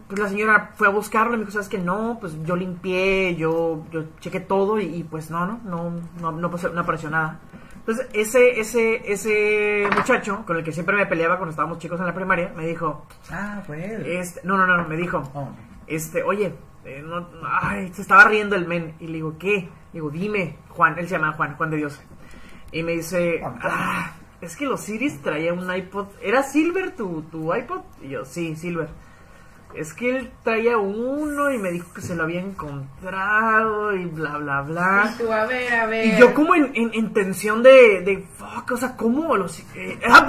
pues la señora fue a buscarlo y me dijo, ¿sabes qué? No, pues yo limpié, yo, yo chequé todo y, y, pues no, no, no, no, no, pasó- no apareció nada. Entonces, ese, ese, ese muchacho con el que siempre me peleaba cuando estábamos chicos en la primaria, me dijo, Ah, fue él. este, no, no, no, me dijo, Oh. este, oye, eh, no, ay, se estaba riendo el men. Y le digo, ¿qué? Le digo, dime, Juan, él se llama Juan, Juan de Dios. Y me dice, ah, es que los Siris traía un iPod. ¿Era Silver tu, tu iPod? Y yo, sí, Silver. Es que él traía uno y me dijo que se lo había encontrado y bla, bla, bla. Y tú, a ver, a ver. Y yo como en, en, en tensión de, de, fuck, o sea, ¿cómo los... eh, ah,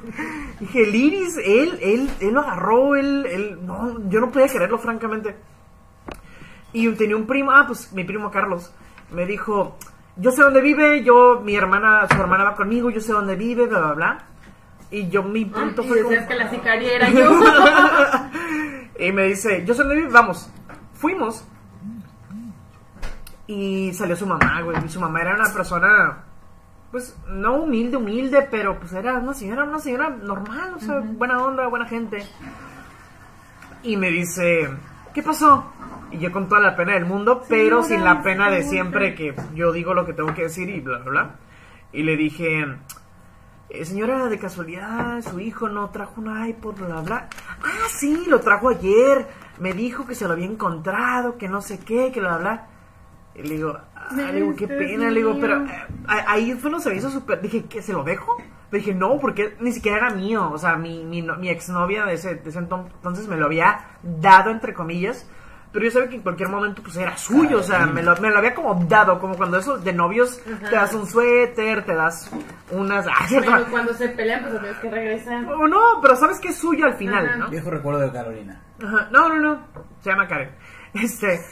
<laughs> dije, el Iris, él, él, él lo agarró, él, él, no, yo no podía creerlo, francamente. Y tenía un primo, ah, pues mi primo Carlos, me dijo, yo sé dónde vive, yo, mi hermana, su hermana va conmigo, yo sé dónde vive, bla, bla, bla. Y yo, mi Ah, punto y fue como... que la sicaria era <laughs> yo. <laughs> y me dice, yo dónde vive, vamos. Fuimos. Y salió su mamá, güey. Y su mamá era una persona, pues, no humilde, humilde, pero pues era una señora, una señora normal, o sea, buena onda, buena gente. Y me dice, ¿qué pasó? Y yo con toda la pena del mundo, pero sin la pena de siempre que yo digo lo que tengo que decir y bla, bla, bla. Y le dije, eh, señora, de casualidad, su hijo no trajo un iPod, bla, bla. Ah, sí, lo trajo ayer. Me dijo que se lo había encontrado, que no sé qué, que bla, bla. Y le digo, ah, le digo, qué pena, le digo, pero eh, ahí fue lo se me hizo súper. Dije, ¿que se lo dejo? Le dije, no, porque ni siquiera era mío. O sea, mi, mi, no- mi exnovia de ese, de ese enton- entonces me lo había dado, entre comillas. Pero yo sabía que en cualquier momento pues era suyo, o sea, me lo, me lo había como dado, como cuando eso de novios Ajá. te das un suéter, te das unas... ah, <laughs> cuando se pelean, pues tienes que regresar. Oh, no, pero sabes que es suyo al final, Ajá. ¿no? Viejo recuerdo de Carolina. Ajá, No, no, no. Se llama Karen. <laughs> Este,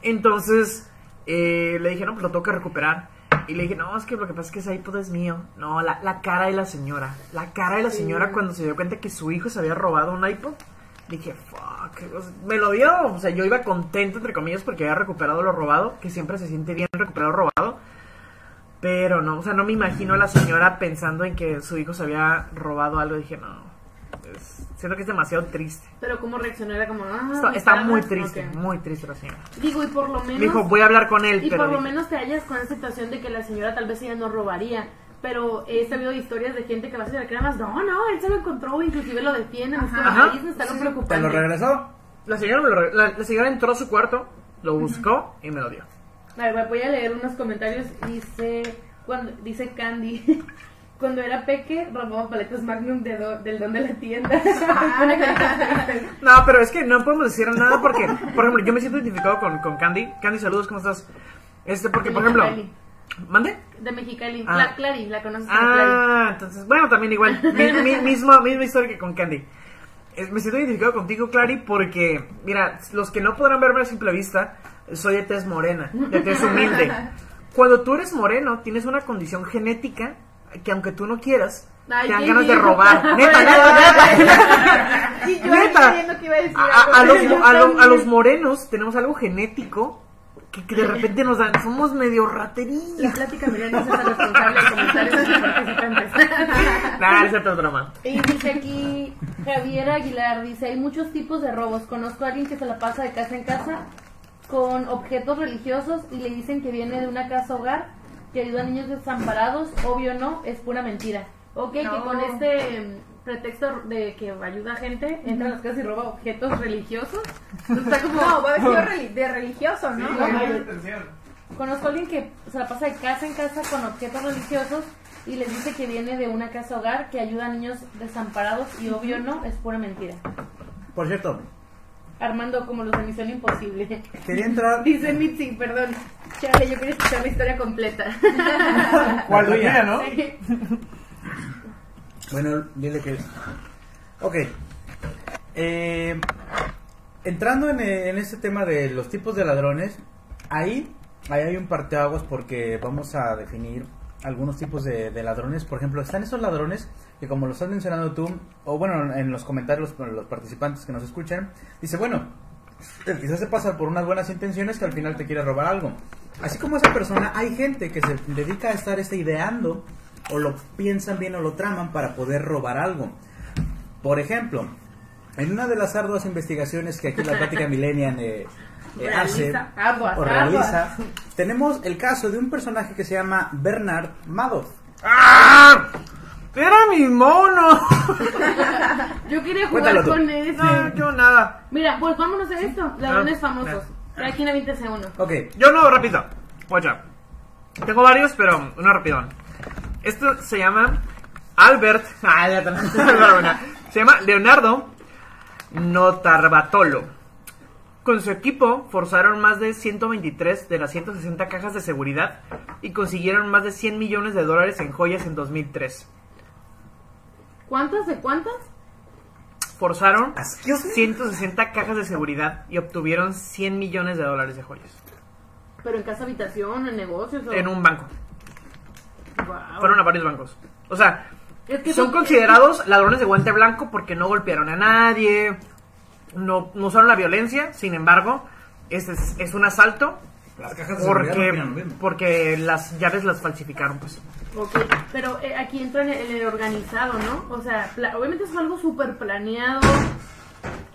entonces eh, le dije, no, pues lo tengo que recuperar. Y le dije, no, es que lo que pasa es que ese iPod es mío. No, la, la cara de la señora. La cara de la señora cuando se dio cuenta que su hijo se había robado un iPod. Dije, fuck. me lo dio. O sea, yo iba contento, entre comillas, porque había recuperado lo robado. Que siempre se siente bien recuperar lo robado. Pero no, o sea, no me imagino a la señora pensando en que su hijo se había robado algo. Dije, no. es- siento que es demasiado triste. Pero cómo reaccionó era como, ah, Está, ¿me está muy triste, Ok. muy triste la señora. Digo, y por lo menos... Me dijo, voy a hablar con él, Y pero... por lo dije, menos te hallas con esa situación de que la señora tal vez ella no robaría. Pero he sabido historias de gente que va a hacer la más, no, no, él se lo encontró, inclusive lo defienden. Es como, Ajá. ahí está lo ¿Te preocupante. lo regresó? La señora, me lo la, la señora entró a su cuarto, lo buscó y me lo dio. A ver, voy a leer unos comentarios. Dice, cuando, dice Candy, <laughs> cuando era peque, robaba paletas Magnum de do- del don de la tienda. <laughs> No, pero es que no podemos decir nada porque, por ejemplo, yo me siento identificado con, con Candy. Candy, saludos, ¿cómo estás? Este, porque, por ejemplo... ¿Mande? De Mexicali. Ah. Cla- Clary, la conoces. Ah, entonces, bueno, también igual. <laughs> Mi, mi- misma, misma historia que con Candy. Eh, Me siento identificado contigo, Clary, porque, mira, los que no podrán verme a simple vista, soy de tez morena, de tez humilde. <laughs> Cuando tú eres moreno, tienes una condición genética que aunque tú no quieras, Ay, te dan ganas de robar. <laughs> Neta, neta, neta. Y yo Neta. que iba a decir A, a- los, a los- a los morenos tenemos algo genético que, que de repente nos dan, somos medio raterillos. La plática Milena es esa responsable de comentarios de los participantes. <laughs> Nah, esa es otra broma. Y dice aquí Javier Aguilar, dice, hay muchos tipos de robos. Conozco a alguien que se la pasa de casa en casa con objetos religiosos y le dicen que viene de una casa hogar que ayuda a niños desamparados. Obvio no, es pura mentira. Ok, que No. con este pretexto de que ayuda a gente, entra a las casas y roba objetos <laughs> religiosos. Está como... No, va vestido <laughs> reli- de religioso, ¿no? Conozco a alguien que se la pasa de casa en casa con objetos religiosos y les dice que viene de una casa hogar que ayuda a niños desamparados y obvio no, es pura mentira. Por cierto, Armando como los de Misión Imposible. quería entrar... <laughs> Dice Mitzi, perdón. Chale, yo quería escuchar la historia completa. ¿Cuál tuya, no? Bueno, dile que... Ok. Eh, entrando en, eh, en este tema de los tipos de ladrones, ahí, ahí hay un parteaguas porque vamos a definir algunos tipos de, de ladrones. Por ejemplo, están esos ladrones que como lo estás mencionando tú, o bueno, en los comentarios los, los participantes que nos escuchan, dice, bueno, quizás se pasa por unas buenas intenciones que al final te quiere robar algo. Así como esa persona, hay gente que se dedica a estar este, ideando o lo piensan bien o lo traman para poder robar algo. Por ejemplo, en una de las arduas investigaciones que aquí la plática <laughs> millennial eh, eh, hace o realiza, tenemos el caso de un personaje que se llama Bernard Madoff. ¡Ah! ¡Era mi mono! <laughs> Yo quería jugar Cuéntalo tú. con ese. No, yo nada. Mira, pues vámonos a esto. Ladrones Ah, famosos. ah. Aquí uno. Ok, Yo no, rápido. Oye, tengo varios, pero uno rapidón. Esto se llama Albert. Ah, ya. <laughs> Se llama Leonardo Notarbatolo. Con su equipo forzaron más de 123 de las 160 cajas de seguridad y consiguieron más de 100 millones de dólares en joyas en 2003. ¿Cuántas de cuántas? Forzaron Excuse me? 160 cajas de seguridad y obtuvieron 100 millones de dólares de joyas Pero en casa habitación, en negocios o... en un banco. Fueron a varios bancos. O sea, Es que son considerados ladrones de guante blanco porque no golpearon a nadie, no, no usaron la violencia, sin embargo, es, es, es un asalto las cajas de seguridad no porque, porque las llaves las falsificaron. Pues. Ok, pero eh, aquí entra en el, el organizado, ¿no? O sea, obviamente es algo súper planeado,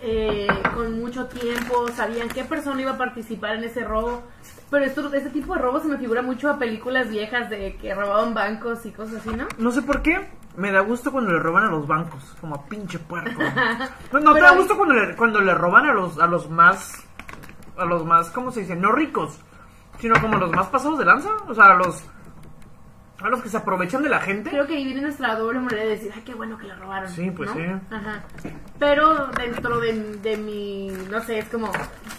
eh, con mucho tiempo, sabían qué persona iba a participar en ese robo. Pero esto, este tipo de robo se me figura mucho a películas viejas de que robaban bancos y cosas así, ¿no? No sé por qué, me da gusto cuando le roban a los bancos, como a pinche puerco. <laughs> No, no te da gusto cuando le, cuando le roban a los, a los más, a los más, ¿cómo se dice? No ricos, sino como los más pasados de lanza, o sea, a los, a los que se aprovechan de la gente. Creo que ahí viene nuestra doble manera de decir, ay, qué bueno que lo robaron. Sí, pues ¿no? sí. Ajá. Pero dentro de, de mi, no sé, es como,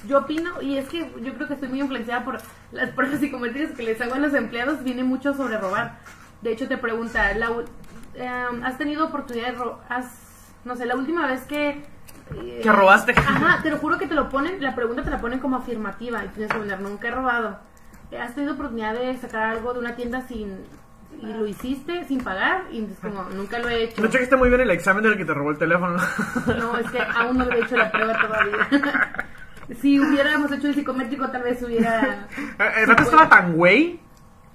yo opino, y es que yo creo que estoy muy influenciada por las pruebas psicométricas que les hago a los empleados, viene mucho sobre robar. De hecho, te pregunta, la u- em, ¿has tenido oportunidad de robar? No sé, la última vez que... eh, Que robaste. <laughs> Ajá, te lo juro que te lo ponen, la pregunta te la ponen como afirmativa y tienes que poner, nunca he robado. Eh, ¿Has tenido oportunidad de sacar algo de una tienda sin... y lo hiciste sin pagar? Y es como, nunca lo he hecho. No chequiste muy bien el examen del que te robó el teléfono. No, es que aún no he hecho la prueba todavía. <laughs> si hubiéramos hecho el psicométrico, tal vez hubiera. El rato estaba tan güey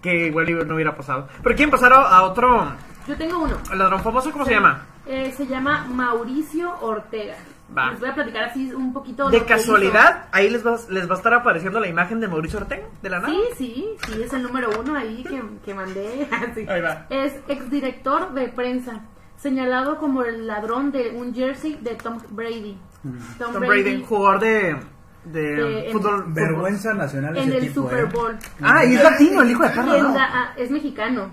que igual no hubiera pasado. Pero quieren pasar a, otro, Yo tengo uno. al ladrón famoso, ¿cómo se llama? Eh, se llama Mauricio Ortega. Va. Les voy a platicar así un poquito. De casualidad, ahí les va, les va a estar apareciendo la imagen de Mauricio Ortega, de la nada. Sí, sí, sí, es el número uno ahí que, que mandé. <laughs> Sí. Ahí va. Es exdirector de prensa, señalado como el ladrón de un jersey de Tom Brady. Tom, Tom Brady, jugador de, de, De- fútbol. Vergüenza nacional en ese el tipo, Super ¿eh? Bowl. Ah, y es latino, el hijo de Quien ¿no? ah, es mexicano.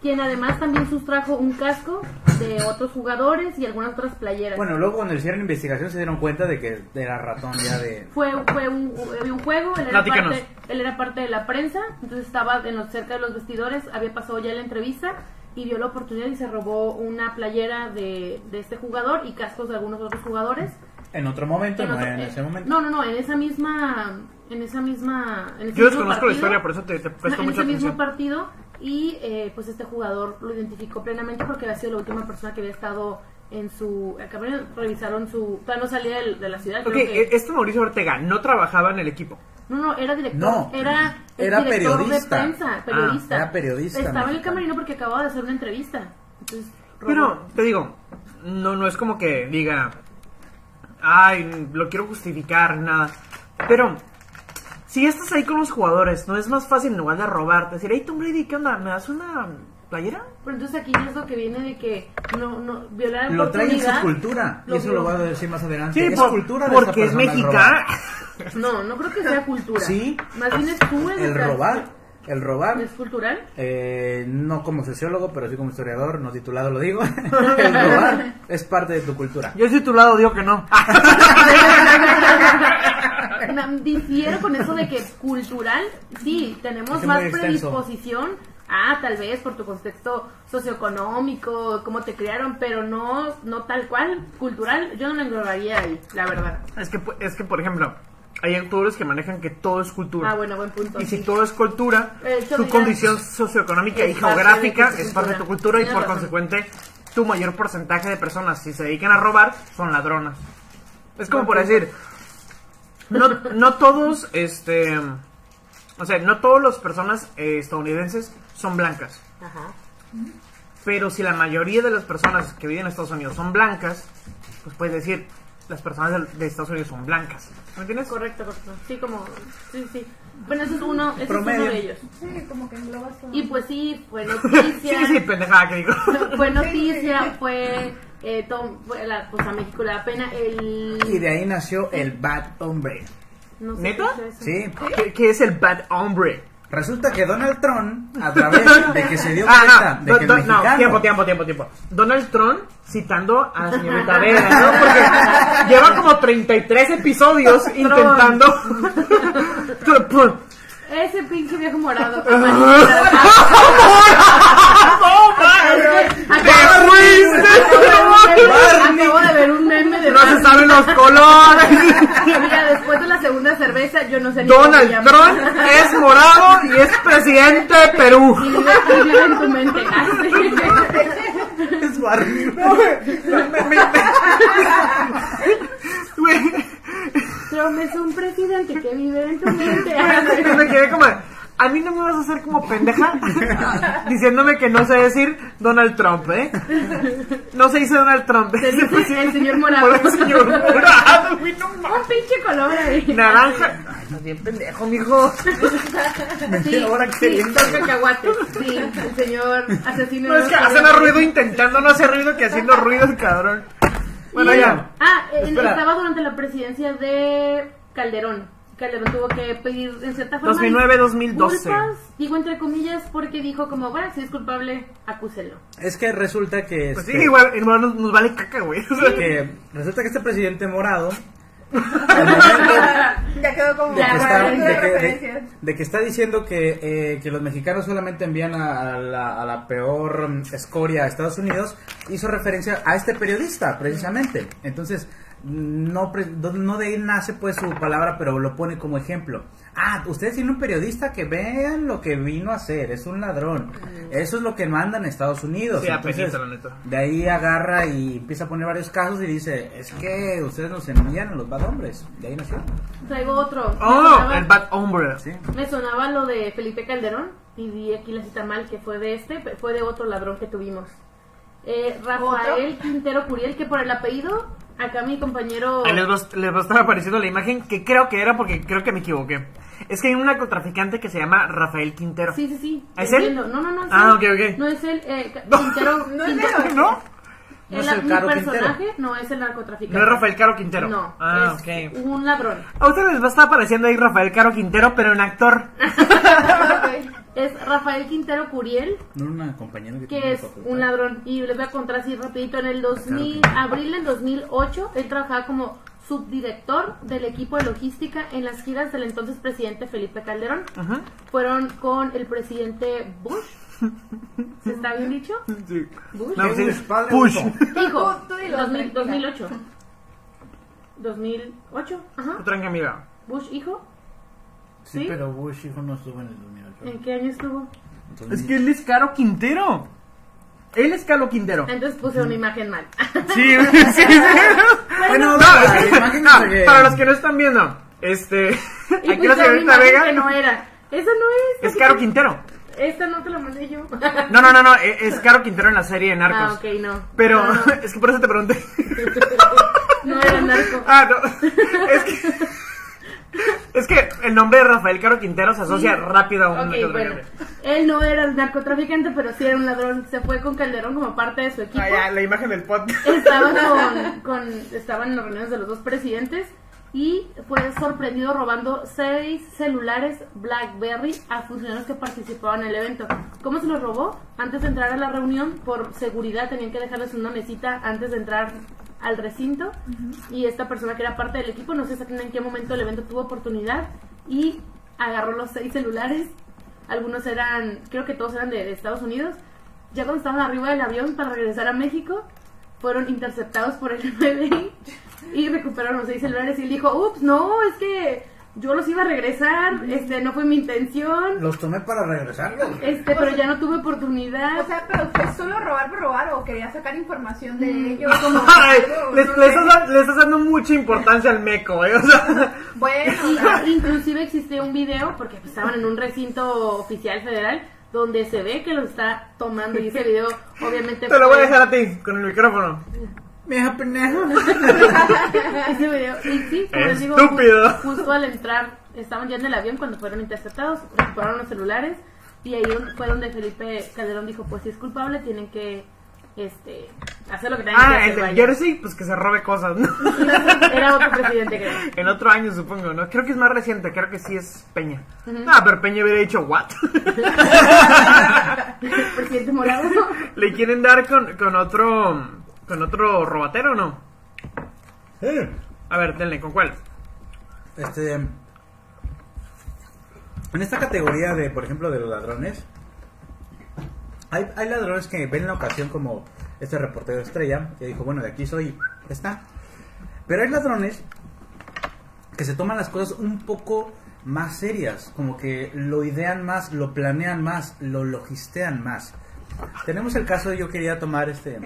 Quien además también sustrajo un casco de otros jugadores y algunas otras playeras. Bueno, luego cuando hicieron investigación se dieron cuenta de que era ratón ya de... fue, fue un, un juego, él era, parte, él era parte de la prensa, entonces estaba en los, cerca de los vestidores, había pasado ya la entrevista y vio la oportunidad y se robó una playera de, de este jugador y cascos de algunos otros jugadores. En otro momento, En no otro- en eh, ese momento. No, no, no, en esa misma... En esa misma... En ese Yo mismo desconozco la historia, por eso te, te presto en mucha ese mismo partido y eh, pues este jugador lo identificó plenamente porque había sido la última persona que había estado en su acabaron revisaron su todavía no salía de, la ciudad Ok, creo que- este Mauricio Ortega no trabajaba en el equipo. no no era director No, era director periodista. de prensa periodista Ah, era periodista estaba en el camerino porque acababa de hacer una entrevista entonces. Pero, te digo, no, no es como que diga, ay, lo quiero justificar, nada. Pero, si estás ahí con los jugadores, ¿no es más fácil en lugar de robarte? Decir, hey, Tom Brady, ¿qué onda? ¿Me das una playera? pero entonces aquí es lo que viene de que no no violar la Lo trae en su cultura. Y eso lo voy a decir más adelante. Sí, es por- cultura de porque esta es mexicana. no no creo que sea cultura Sí. más bien es tú el, robar. El robar. es cultural eh, no como sociólogo, pero sí como historiador, no titulado lo digo. <laughs> el robar es parte de tu cultura. Yo soy tu lado, digo que no. <laughs> Difiero con eso de que <laughs> cultural, sí, tenemos Es más predisposición a tal vez por tu contexto socioeconómico, cómo te criaron, pero no no tal cual cultural, yo no lo englobaría ahí, la verdad. es, que, es que, por ejemplo, hay autores que manejan que todo es cultura. Ah, bueno, buen punto. Y si todo es cultura, hecho tu condición socioeconómica y parte geográfica es parte de tu cultura. y por razón. consecuente tu mayor porcentaje de personas si se dedican a robar son ladronas. Es como por decir, no, no todos, este, o sea, no todas las personas eh, estadounidenses son blancas. Ajá. Pero si la mayoría de las personas que viven en Estados Unidos son blancas, pues puedes decir, las personas de, de Estados Unidos son blancas. ¿Me entiendes? Correcto, correcto. Sí, como sí, sí. Bueno, ese es uno, ese es uno de ellos. Sí, como que englobas todo. Y pues sí, fue <laughs> Sí, noticia. sí, pendejada que digo. <laughs> fue noticia, fue eh, tom- la, pues a México le da pena el Y de ahí nació el bad hombre. no sé ¿Neta? qué es eso. Sí. ¿Qué, qué es el bad hombre? Resulta que Donald Trump, a través de que se dio Ah, cuenta no, de do- que el do- mexicano... no, tiempo, tiempo, tiempo, tiempo. Donald Trump citando a la señorita Vera, ¿no? Porque lleva como 33 episodios intentando. Trump. Ese pinche viejo morado. <laughs> <laughs> Acabo de ver un meme de No se saben los colores. <laughs> Mira, después de la segunda cerveza, yo no sé ni Donald. Trump es morado y es presidente de Perú. Y vive, en tu mente. Ah. Es Barney. Güey, Trump es un presidente que vive en tu mente. <laughs> Me quedé como. A mí no me vas a hacer como pendeja <laughs> diciéndome que no sé decir Donald Trump, ¿eh? No se dice Donald Trump. Se dice el <laughs> señor morado. El señor morado, güey, no mames. Un pinche color ahí. Naranja. Ay, estás bien pendejo, mijo. <laughs> Sí, Ahora sí, lindo. son cacahuates. Sí, el señor asesino. No, es que de- hace más ruido intentando no hacer ruido que haciendo ruido el cabrón. Bueno, Y- ya. Ah, estaba durante la presidencia de Calderón. Calderón tuvo que pedir en cierta forma 2009-2012. disculpas, digo entre comillas porque dijo como, bueno, si es culpable, acúselo. Es que resulta que... Pues sí, este, igual, igual nos, nos vale caca, güey. O sea, que resulta que este presidente morado <laughs> Ya quedó como de que, Ya, está, de que- de- referencias. de que está diciendo que, eh, que los mexicanos solamente envían a, a la, a la peor escoria a Estados Unidos, hizo referencia a este periodista, precisamente. Entonces, no, pre- no de ahí nace pues su palabra, pero lo pone como ejemplo. Ah, ustedes tienen un periodista que vean lo que vino a hacer, es un ladrón. Eso es lo que mandan a Estados Unidos. Sí, Entonces, la neta. de ahí agarra y empieza a poner varios casos y dice, es que ustedes nos envían a los bad hombres. De ahí nació. Traigo otro. Oh, sonaba- el bad hombre. Sí. Me sonaba lo de Felipe Calderón y di aquí la cita mal que fue de este, fue de otro ladrón que tuvimos. Eh, Rafael Quintero Curiel, que por el apellido, acá mi compañero... Ahí les va, les va a estar apareciendo la imagen que creo que era porque creo que me equivoqué. Es que hay un narcotraficante que se llama Rafael Quintero. Sí, sí, sí. ¿Es él? No, no, no. es Ah, él. ok, ok. No es él. Eh. <laughs> Quintero. No es Quintero- él. ¿No? No el- es el mi Caro personaje no es el narcotraficante. No es Rafael Caro Quintero. No, Ah, es ok. un ladrón. A ustedes les va a estar apareciendo ahí Rafael Caro Quintero, pero en actor. <laughs> <laughs> Ok. Es Rafael Quintero Curiel, No era una compañera que, que tenía es facultad. un ladrón. Y les voy a contar así rapidito. En el 2000, abril del 2008, él trabajaba como subdirector del equipo de logística en las giras del entonces presidente Felipe Calderón. Ajá. Fueron con el presidente Bush. ¿Se está bien dicho? <laughs> Sí. Bush. No, sí, padre. Bush. Hijo, <laughs> Tú- tú dilo, 2000 tranquila. 2008. 2008, ajá. Amiga. Bush hijo. Sí, ¿Sí? pero Bush hijo no estuvo en el 2008. ¿En qué año estuvo? Entonces, Es que él es Caro Quintero. Él es Caro Quintero. Entonces puse una imagen mal. <laughs> Sí, <laughs> sí, sí. Bueno, No, es que- imagen no, para los que no están viendo, este. y <laughs> Aquí la puse una señorita imagen Vega que no era. Esa no es. es Caro Quintero. Esta no te la mandé yo. No, no, no, no, e- es Caro Quintero en la serie de Narcos. Ah, ok, no. Pero No, no, es que por eso te pregunté. no era narco. Ah, no. Es que. Es que el nombre de Rafael Caro Quintero se asocia rápido a un Ok, bueno. Él no era el narcotraficante, pero sí era un ladrón. Se fue con Calderón como parte de su equipo. Ah, ya, la imagen del podcast. Estaban <laughs> con, con- estaban en las reuniones de los dos presidentes y fue sorprendido robando seis celulares BlackBerry a funcionarios que participaban en el evento. ¿Cómo se los robó? Antes de entrar a la reunión, por seguridad tenían que dejarles una mesita antes de entrar al recinto y esta persona que era parte del equipo, no sé exactamente en qué momento el evento tuvo oportunidad y agarró los seis celulares. Algunos eran, creo que todos eran de, de Estados Unidos. Ya cuando estaban arriba del avión para regresar a México, fueron interceptados por el <laughs> FBI y recuperaron los seis celulares y él dijo, ups, no, es que yo los iba a regresar, este, no fue mi intención, Los tomé para regresarlos. este, pero ya no tuve oportunidad. O sea, pero fue solo robar por robar o quería sacar información de Mm. ellos. Como <laughs> Ay, <laughs> algo, le, no le sé. estás, da- le estás dando mucha importancia al meco, ¿eh? O sea, <laughs> Bueno, Y- o sea, inclusive existe un video, porque pues, estaban en un recinto oficial federal, donde se ve que los está tomando y ese video obviamente te lo voy a dejar a ti con el micrófono. Mija pendejo. ese <laughs> video. Y sí, como les digo, Estúpido. ju- justo al entrar, estaban ya en el avión cuando fueron interceptados, recuperaron los celulares y ahí fue donde Felipe Calderón dijo, pues si es culpable tienen que este hacer lo que tengan que Ah, hacer. el de vaya. Jersey, pues que se robe cosas, ¿no? <laughs> Era otro presidente creo. <laughs> En otro año, supongo, ¿no? Creo que es más reciente, creo que sí es Peña. Ah, pero Peña hubiera dicho, ¿what? Presidente morado. ¿Le quieren dar con, con otro con otro robatero o no? Sí. A ver, denle, ¿con cuál? Este. En esta categoría de, por ejemplo, de los ladrones, hay, hay ladrones que ven la ocasión como este reportero estrella, que dijo, bueno, de aquí soy, está. Pero hay ladrones que se toman las cosas un poco más serias, como que lo idean más, lo planean más, lo logistean más. Tenemos el caso, yo quería tomar este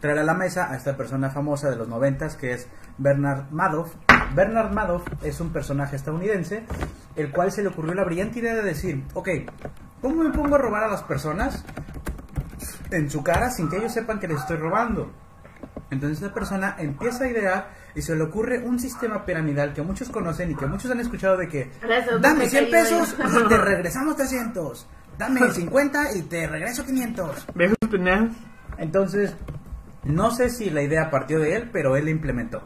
traer a la mesa a esta persona famosa de los noventas que es Bernard Madoff. Bernard Madoff es un personaje estadounidense el cual se le ocurrió la brillante idea de decir, ok, ¿cómo me pongo a robar a las personas en su cara sin que ellos sepan que les estoy robando? Entonces esta persona empieza a idear y se le ocurre un sistema piramidal que muchos conocen y que muchos han escuchado de que dame me 100 caí, pesos y te <laughs> regresamos 300, dame 50 y te regreso 500. Viejos pendejos. Entonces, no sé si la idea partió de él, pero él la implementó.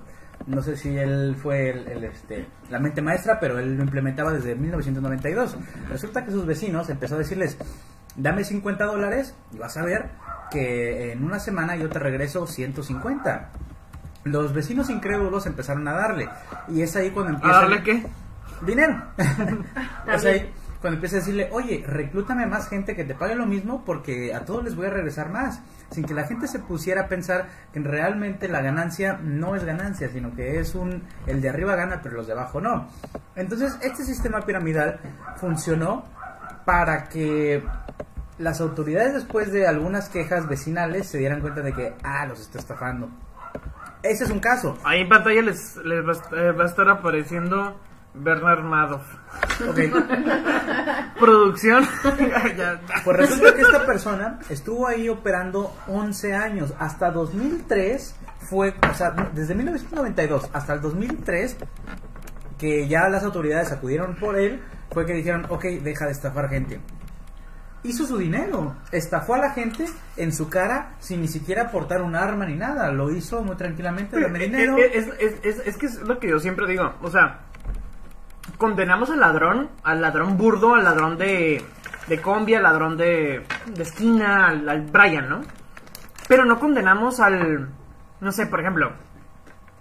No sé si él fue el, el, este, la mente maestra, pero él lo implementaba desde 1992. Resulta que sus vecinos empezó a decirles, dame 50 dólares y vas a ver que en una semana yo te regreso 150. Los vecinos incrédulos empezaron a darle. Y es ahí cuando ¿A empieza... darle qué? Dinero. <laughs> es ahí cuando empieza a decirle, oye, reclútame más gente que te pague lo mismo porque a todos les voy a regresar más. Sin que la gente se pusiera a pensar que realmente la ganancia no es ganancia, sino que es un, el de arriba gana, pero los de abajo no. Entonces, este sistema piramidal funcionó para que las autoridades después de algunas quejas vecinales se dieran cuenta de que, ah, los está estafando. Ese es un caso. Ahí en pantalla les, les va, eh, va a estar apareciendo Bernard Madoff. Ok. Producción. <laughs> Pues resulta que esta persona estuvo ahí operando 11 años. Hasta 2003 fue, o sea, desde 1992 hasta el 2003, que ya las autoridades acudieron por él, fue que dijeron, ok, deja de estafar gente. Hizo su dinero, estafó a la gente en su cara sin ni siquiera aportar un arma ni nada. Lo hizo muy tranquilamente, dame dinero. Es, es, es, es que es lo que yo siempre digo. O sea, condenamos al ladrón, al ladrón burdo, al ladrón de, de combi, al ladrón de, de esquina, al, al Brian, ¿no? Pero no condenamos al, no sé, por ejemplo,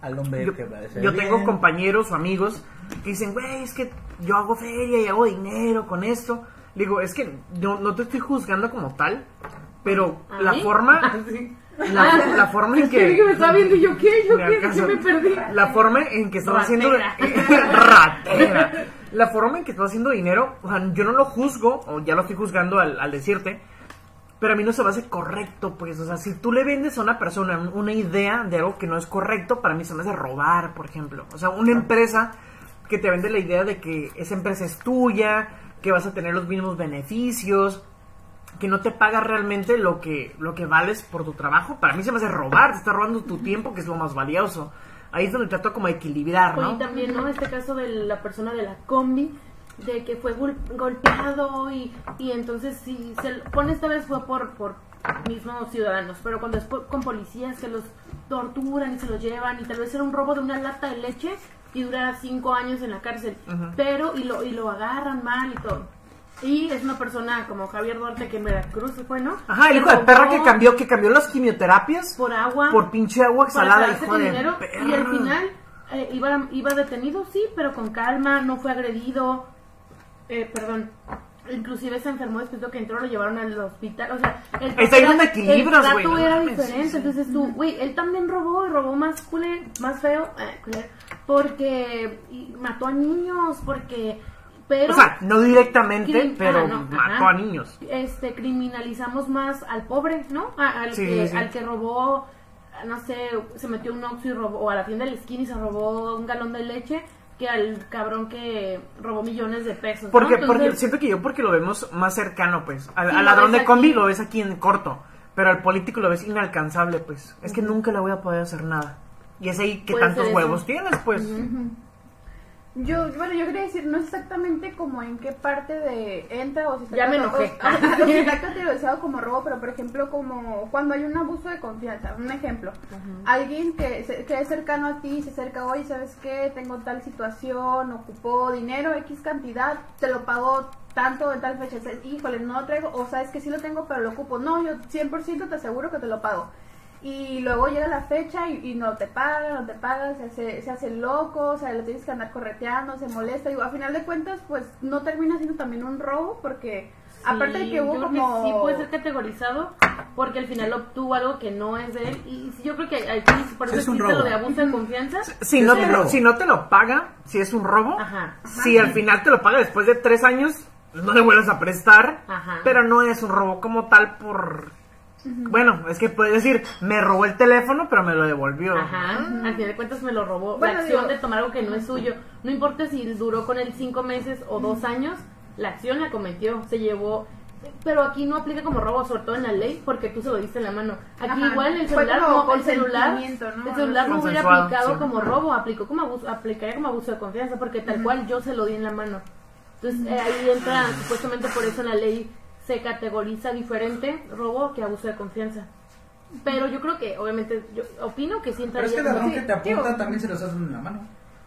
Al hombre yo, que parece yo bien. tengo compañeros o amigos que dicen, güey, es que yo hago feria y hago dinero con esto. Digo, es que no, no te estoy juzgando como tal, pero ¿A la mí? forma, <laughs> la, la forma en que me estaba viendo y yo, ¿qué? ¿Yo qué? ¿Qué me perdí? La forma en que estás haciendo Ratera. La forma en que estás haciendo dinero, o sea, yo no lo juzgo, o ya lo estoy juzgando al, al decirte, pero a mí no se me hace correcto, pues, o sea, si tú le vendes a una persona un- una idea de algo que no es correcto, para mí se me hace robar, por ejemplo. O sea, una empresa que te vende la idea de que esa empresa es tuya, que vas a tener los mismos beneficios, que no te paga realmente lo que, lo que vales por tu trabajo, para mí se me hace robar, te está robando tu tiempo, que es lo más valioso. Ahí es donde trato como de equilibrar, ¿no? y también, ¿no? Este caso de la persona de la combi, de que fue gol- golpeado y, y entonces si se pone esta vez fue por, por mismos ciudadanos, pero cuando es por- con policías que los torturan y se los llevan y tal vez era un robo de una lata de leche y dura cinco años en la cárcel, pero y lo, y lo agarran mal y todo. Y es una persona como Javier Duarte que en Veracruz se fue, ¿no? Ajá, el hijo de perra que cambió, que cambió las quimioterapias por agua por pinche agua quedarse hijo de dinero perra. y al final eh, iba, iba detenido, sí, pero con calma, no fue agredido, eh, perdón, inclusive se enfermó después de que entró, lo llevaron al hospital, o sea, el trato era- equilibras, el güey, trato no era mames, diferente, sí, sí. entonces tú, güey, él también robó, y robó más culé, más feo, eh, culé, porque mató a niños, porque, pero... O sea, no directamente, pero no, mató ajá. a niños. este criminalizamos más al pobre, ¿no? A- al, Sí, que, sí, al que robó, no sé, se metió un Oxxo y robó, o a la tienda de la esquina y se robó un galón de leche, que al cabrón que robó millones de pesos. ¿no? Porque, Entonces, porque siento que yo porque lo vemos más cercano, pues. Al, al ladrón de combi lo ves aquí en corto, pero al político lo ves inalcanzable, pues. Es que nunca le voy a poder hacer nada. Y es ahí que Puede tantos huevos tienes, pues. Yo, bueno, yo quería decir, no es exactamente como en qué parte de entra o si está Ya me enojé. o- o si está <laughs> categorizado como robo, pero por ejemplo, como cuando hay un abuso de confianza, un ejemplo, alguien que, se- que es cercano a ti, se acerca, oye, ¿sabes qué? Tengo tal situación, ocupó dinero, X cantidad, te lo pago tanto en tal fecha, híjole, no lo traigo, o sabes que sí lo tengo, pero lo ocupo, no, yo 100% te aseguro que te lo pago. Y luego llega la fecha y, y no te paga, no te paga, se hace, se hace loco, o sea, lo tienes que andar correteando, se molesta. Digo, a final de cuentas, pues no termina siendo también un robo porque aparte de que hubo yo creo como... sí puede ser categorizado porque al final obtuvo algo que no es de él y sí, yo creo que aquí por eso Es un lo de abuso de confianza Si no, te, robo. si no te lo paga, si es un robo, Ajá. si al final te lo paga después de tres años, no le vuelves a prestar, Ajá. pero no es un robo como tal por Bueno, es que puedes decir, me robó el teléfono, pero me lo devolvió. Ajá, al final de cuentas me lo robó. Bueno, la acción digo- de tomar algo que no es suyo. No importa si duró con él cinco meses o dos años, la acción la cometió, se llevó. Pero aquí no aplica como robo, sobre todo en la ley, porque tú se lo diste en la mano. Aquí Ajá. igual el Fue celular, como el celular, ¿no? el celular no hubiera aplicado sí. como robo, aplicó como abuso, aplicaría como abuso de confianza, porque tal cual yo se lo di en la mano. Entonces eh, ahí entra, supuestamente por eso en la ley se categoriza diferente robo que abuso de confianza. Pero yo creo que, obviamente, yo opino que sí Pero entraría es que el ladrón que te apunta también se los hacen en la mano.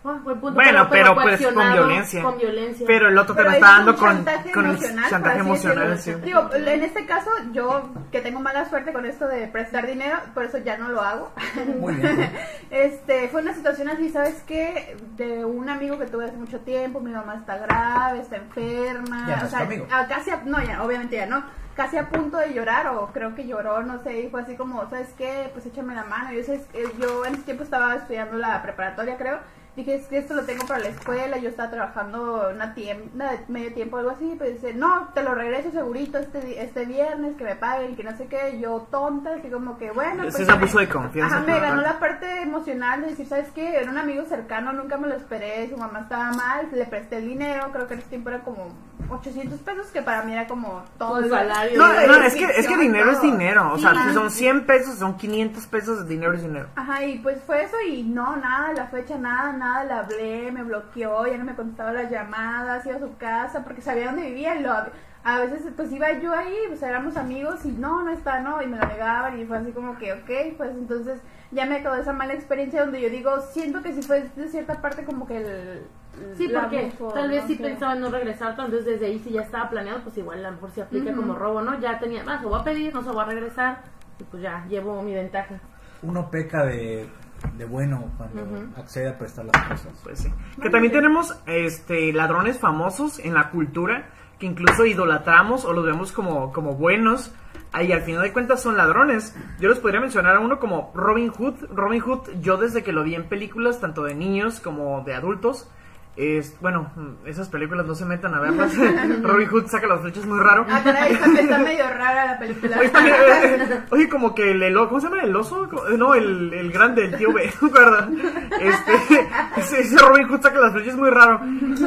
Ah, buen punto, Bueno, pero, pues con violencia. Con violencia. Pero el otro te Pero lo es está dando con, chantaje con emocional, chantaje sí. Digo, en este caso, yo que tengo mala suerte con esto de prestar dinero, por eso ya no lo hago. Muy bien. <laughs> Este, fue una situación así, ¿sabes qué? De un amigo que tuve hace mucho tiempo, mi mamá está grave, está enferma, Ya no o sea, tu amigo. a- casi, a- no, ya, obviamente ya no, casi a punto de llorar, o creo que lloró, no sé, y fue así como, ¿sabes qué? Pues échame la mano, yo, sé, yo en ese tiempo estaba estudiando la preparatoria, creo, dije, es que esto lo tengo para la escuela, yo estaba trabajando una tienda de medio tiempo algo así, pues dice, no, te lo regreso segurito este, este viernes, que me paguen que no sé qué, yo tonta, así como que bueno. Pues, es me- abuso de confianza, Ajá, me ganó la parte emocional de decir, ¿sabes qué? Era un amigo cercano, nunca me lo esperé, su mamá estaba mal, le presté el dinero, creo que en ese tiempo era como 800 pesos, que para mí era como todo el salario. No, de- no, es que, es que dinero es dinero. O sea, Sí. si son 100 pesos, son 500 pesos, dinero es dinero. Ajá, y pues fue eso y no, nada, la fecha, nada, nada, le hablé, me bloqueó, ya no me contestaba las llamadas, iba a su casa porque sabía dónde vivía y lo, a veces pues iba yo ahí, pues éramos amigos y no, no está, no, y me lo negaban y fue así como que, ok, pues entonces ya me quedó esa mala experiencia donde yo digo, siento que sí fue de cierta parte como que el... Sí, porque tal vez no sí sé. pensaba en no regresar, entonces desde ahí si ya estaba planeado, pues igual a lo mejor se aplica como robo, ¿no? Ya tenía, más, se voy a pedir, no se voy a regresar, y pues ya llevo mi ventaja. Uno peca de, de bueno cuando Ujú. accede a prestar las cosas. Pues sí. Que también tenemos este ladrones famosos en la cultura que incluso idolatramos o los vemos como, como buenos. Y al final de cuentas son ladrones. Yo les podría mencionar a uno como Robin Hood. Robin Hood, yo desde que lo vi en películas, tanto de niños como de adultos, es, bueno, esas películas no se metan a verlas. <laughs> <laughs> Robin Hood saca las flechas muy raro. Ah, caray, está, está medio <laughs> rara la película. Oye, como que el, el- ¿cómo se llama? ¿El oso? No, el, el grande, el tío B. Este, ese, ese Robin Hood saca las flechas muy raro.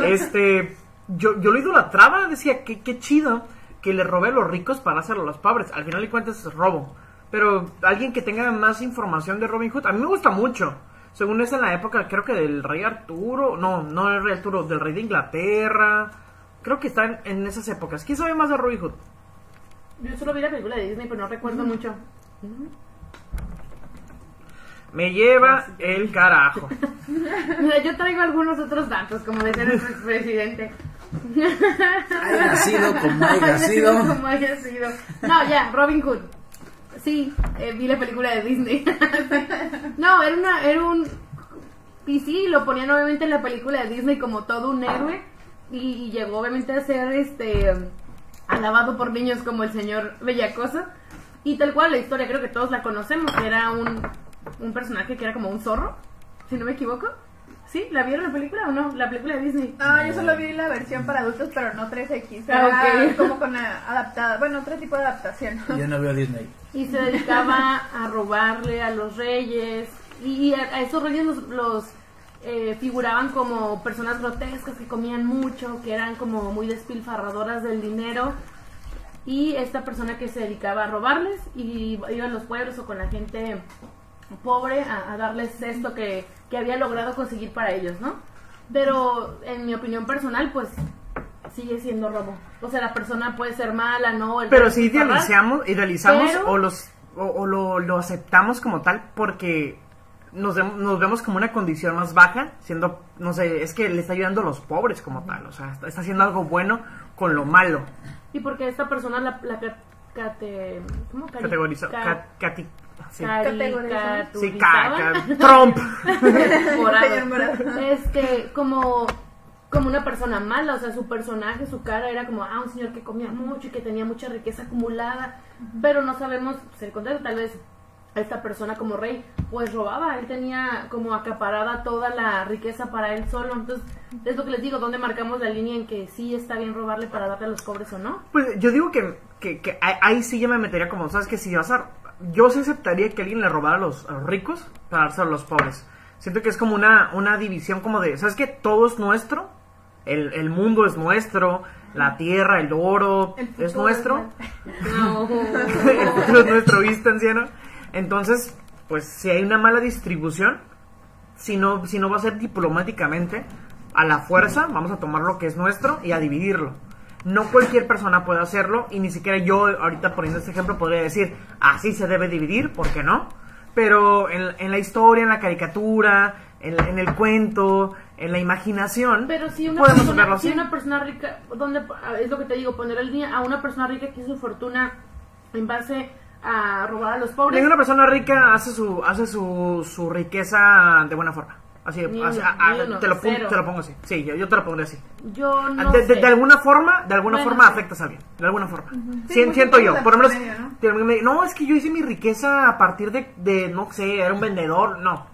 Este, yo, yo lo idolatraba, decía, qué, qué chido que le robe a los ricos para hacerlo a los pobres. Al final de cuentas es robo. Pero alguien que tenga más información de Robin Hood, a mí me gusta mucho. Según es en la época, creo que del rey Arturo, no, no el rey Arturo, del rey de Inglaterra. Creo que está en, en esas épocas. ¿Quién sabe más de Robin Hood? Yo solo vi la película de Disney, pero no recuerdo mucho. Me lleva el carajo. <laughs> Mira, yo traigo algunos otros datos, como decía nuestro expresidente. <laughs> Haya sido como haya sido. Como haya sido. No, ya, Robin Hood. Sí, eh, vi la película de Disney. <laughs> no, era una, era un y sí, lo ponían obviamente en la película de Disney como todo un héroe y, y llegó obviamente a ser este alabado por niños como el señor Bellacoso y tal cual la historia creo que todos la conocemos, era un, un personaje que era como un zorro, si no me equivoco. ¿Sí? ¿La vieron la película o no? La película de Disney. No, yo solo vi la versión para adultos, pero no 3X. Ah, Era ok. como con adaptada, bueno, otro tipo de adaptación. Yo no veo Disney. Y se dedicaba a robarle a los reyes y a, a esos reyes los, los, eh, figuraban como personas grotescas que comían mucho, que eran como muy despilfarradoras del dinero y esta persona que se dedicaba a robarles y iba a los pueblos o con la gente pobre a, a darles esto que, que había logrado conseguir para ellos, ¿no? Pero en mi opinión personal, pues sigue siendo robo. O sea, la persona puede ser mala, ¿no? El Pero si idealizamos, idealizamos Pero- o los o, o lo, lo aceptamos como tal porque nos, dem- nos vemos como una condición más baja, siendo, no sé, es que le está ayudando a los pobres como tal, o sea, está, está haciendo algo bueno con lo malo. Y porque esta persona la, la ca- cate- ¿cómo? Cari- Categorizado. ca- ca- cati- sí. Sí, ca- caricaturizaba. <laughs> ca- Trump. <laughs> Este, como, como una persona mala, o sea, su personaje, su cara era como, ah, un señor que comía mucho y que tenía mucha riqueza acumulada, pero no sabemos, pues, el contrario, tal vez a esta persona como rey, pues robaba, él tenía como acaparada toda la riqueza para él solo, entonces es lo que les digo, ¿dónde marcamos la línea en que sí está bien robarle para darle a los pobres o no? Pues yo digo que, que, que ahí- sí ya me metería como, ¿sabes que Si vas a... Yo sí aceptaría que alguien le robara a los, a los ricos para dárselo a los pobres. Siento que es como una, una división como de, ¿sabes que Todo es nuestro, el, el mundo es nuestro, la tierra, el oro El es nuestro. es No. <laughs> <laughs> el futuro es nuestro, ¿viste, anciano? Entonces, pues si hay una mala distribución, si no, si no va a ser diplomáticamente, a la fuerza, vamos a tomar lo que es nuestro y a dividirlo. No cualquier persona puede hacerlo y ni siquiera yo ahorita poniendo este ejemplo podría decir, así se debe dividir, ¿por qué no? Pero en, en la historia, en la caricatura, en el cuento, en la imaginación, Pero si una, podemos verlo persona, así. si una persona rica, donde es lo que te digo, poner el día a una persona rica que hizo su fortuna en base a robar a los pobres. Ninguna persona rica hace su hace su, su riqueza de buena forma. Así, Ni así, uno, a- a- ni uno, te, lo pon- cero. te lo pongo así. Sí, yo, yo te lo pondré así. Yo no de, de- sé. de alguna forma, de alguna Bueno, forma sí. afectas a alguien. De alguna forma. Sí, Sien- porque siento yo. Por lo menos, ¿no? no, es que yo hice mi riqueza a partir de, de, no sé, era un vendedor. No.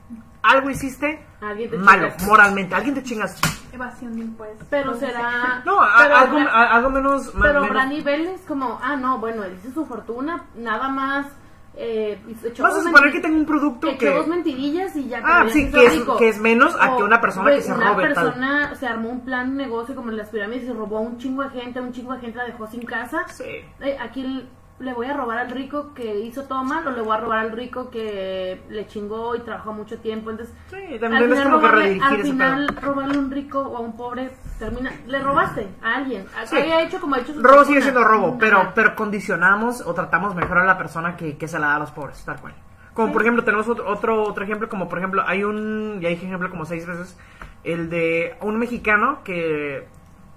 Algo hiciste Alguien te malo, chingaste. moralmente. Alguien te chingas. Evasión de impuestos. Pero será. No, a- pero algo, habrá- a- algo menos. Pero menos- habrá niveles como, ah, no, bueno, él hizo su fortuna, nada más. Eh, Vas a suponer que tengo un producto echó que. dos mentirillas y ya. Ah, pero sí, que es- que es menos a O, que una persona güey, que se una robe tal. persona se armó un plan de negocio como en las pirámides y se robó a un chingo de gente, un chingo de gente la dejó sin casa. Sí. Eh, aquí le voy a robar al rico que hizo todo mal o le voy a robar al rico que le chingó y trabajó mucho tiempo. Entonces, Sí, al también es final, como que robarle, redirigir al final robarle a un rico o a un pobre termina. Le robaste a alguien. A- Sí. haya hecho como ha hecho su Robo sigue siendo robo, pero, pero condicionamos o tratamos mejor a la persona que, que se la da a los pobres, tal cual. Como por ejemplo, tenemos otro, otro, otro ejemplo, como por ejemplo, hay un, ya dije ejemplo como seis veces, el de un mexicano que,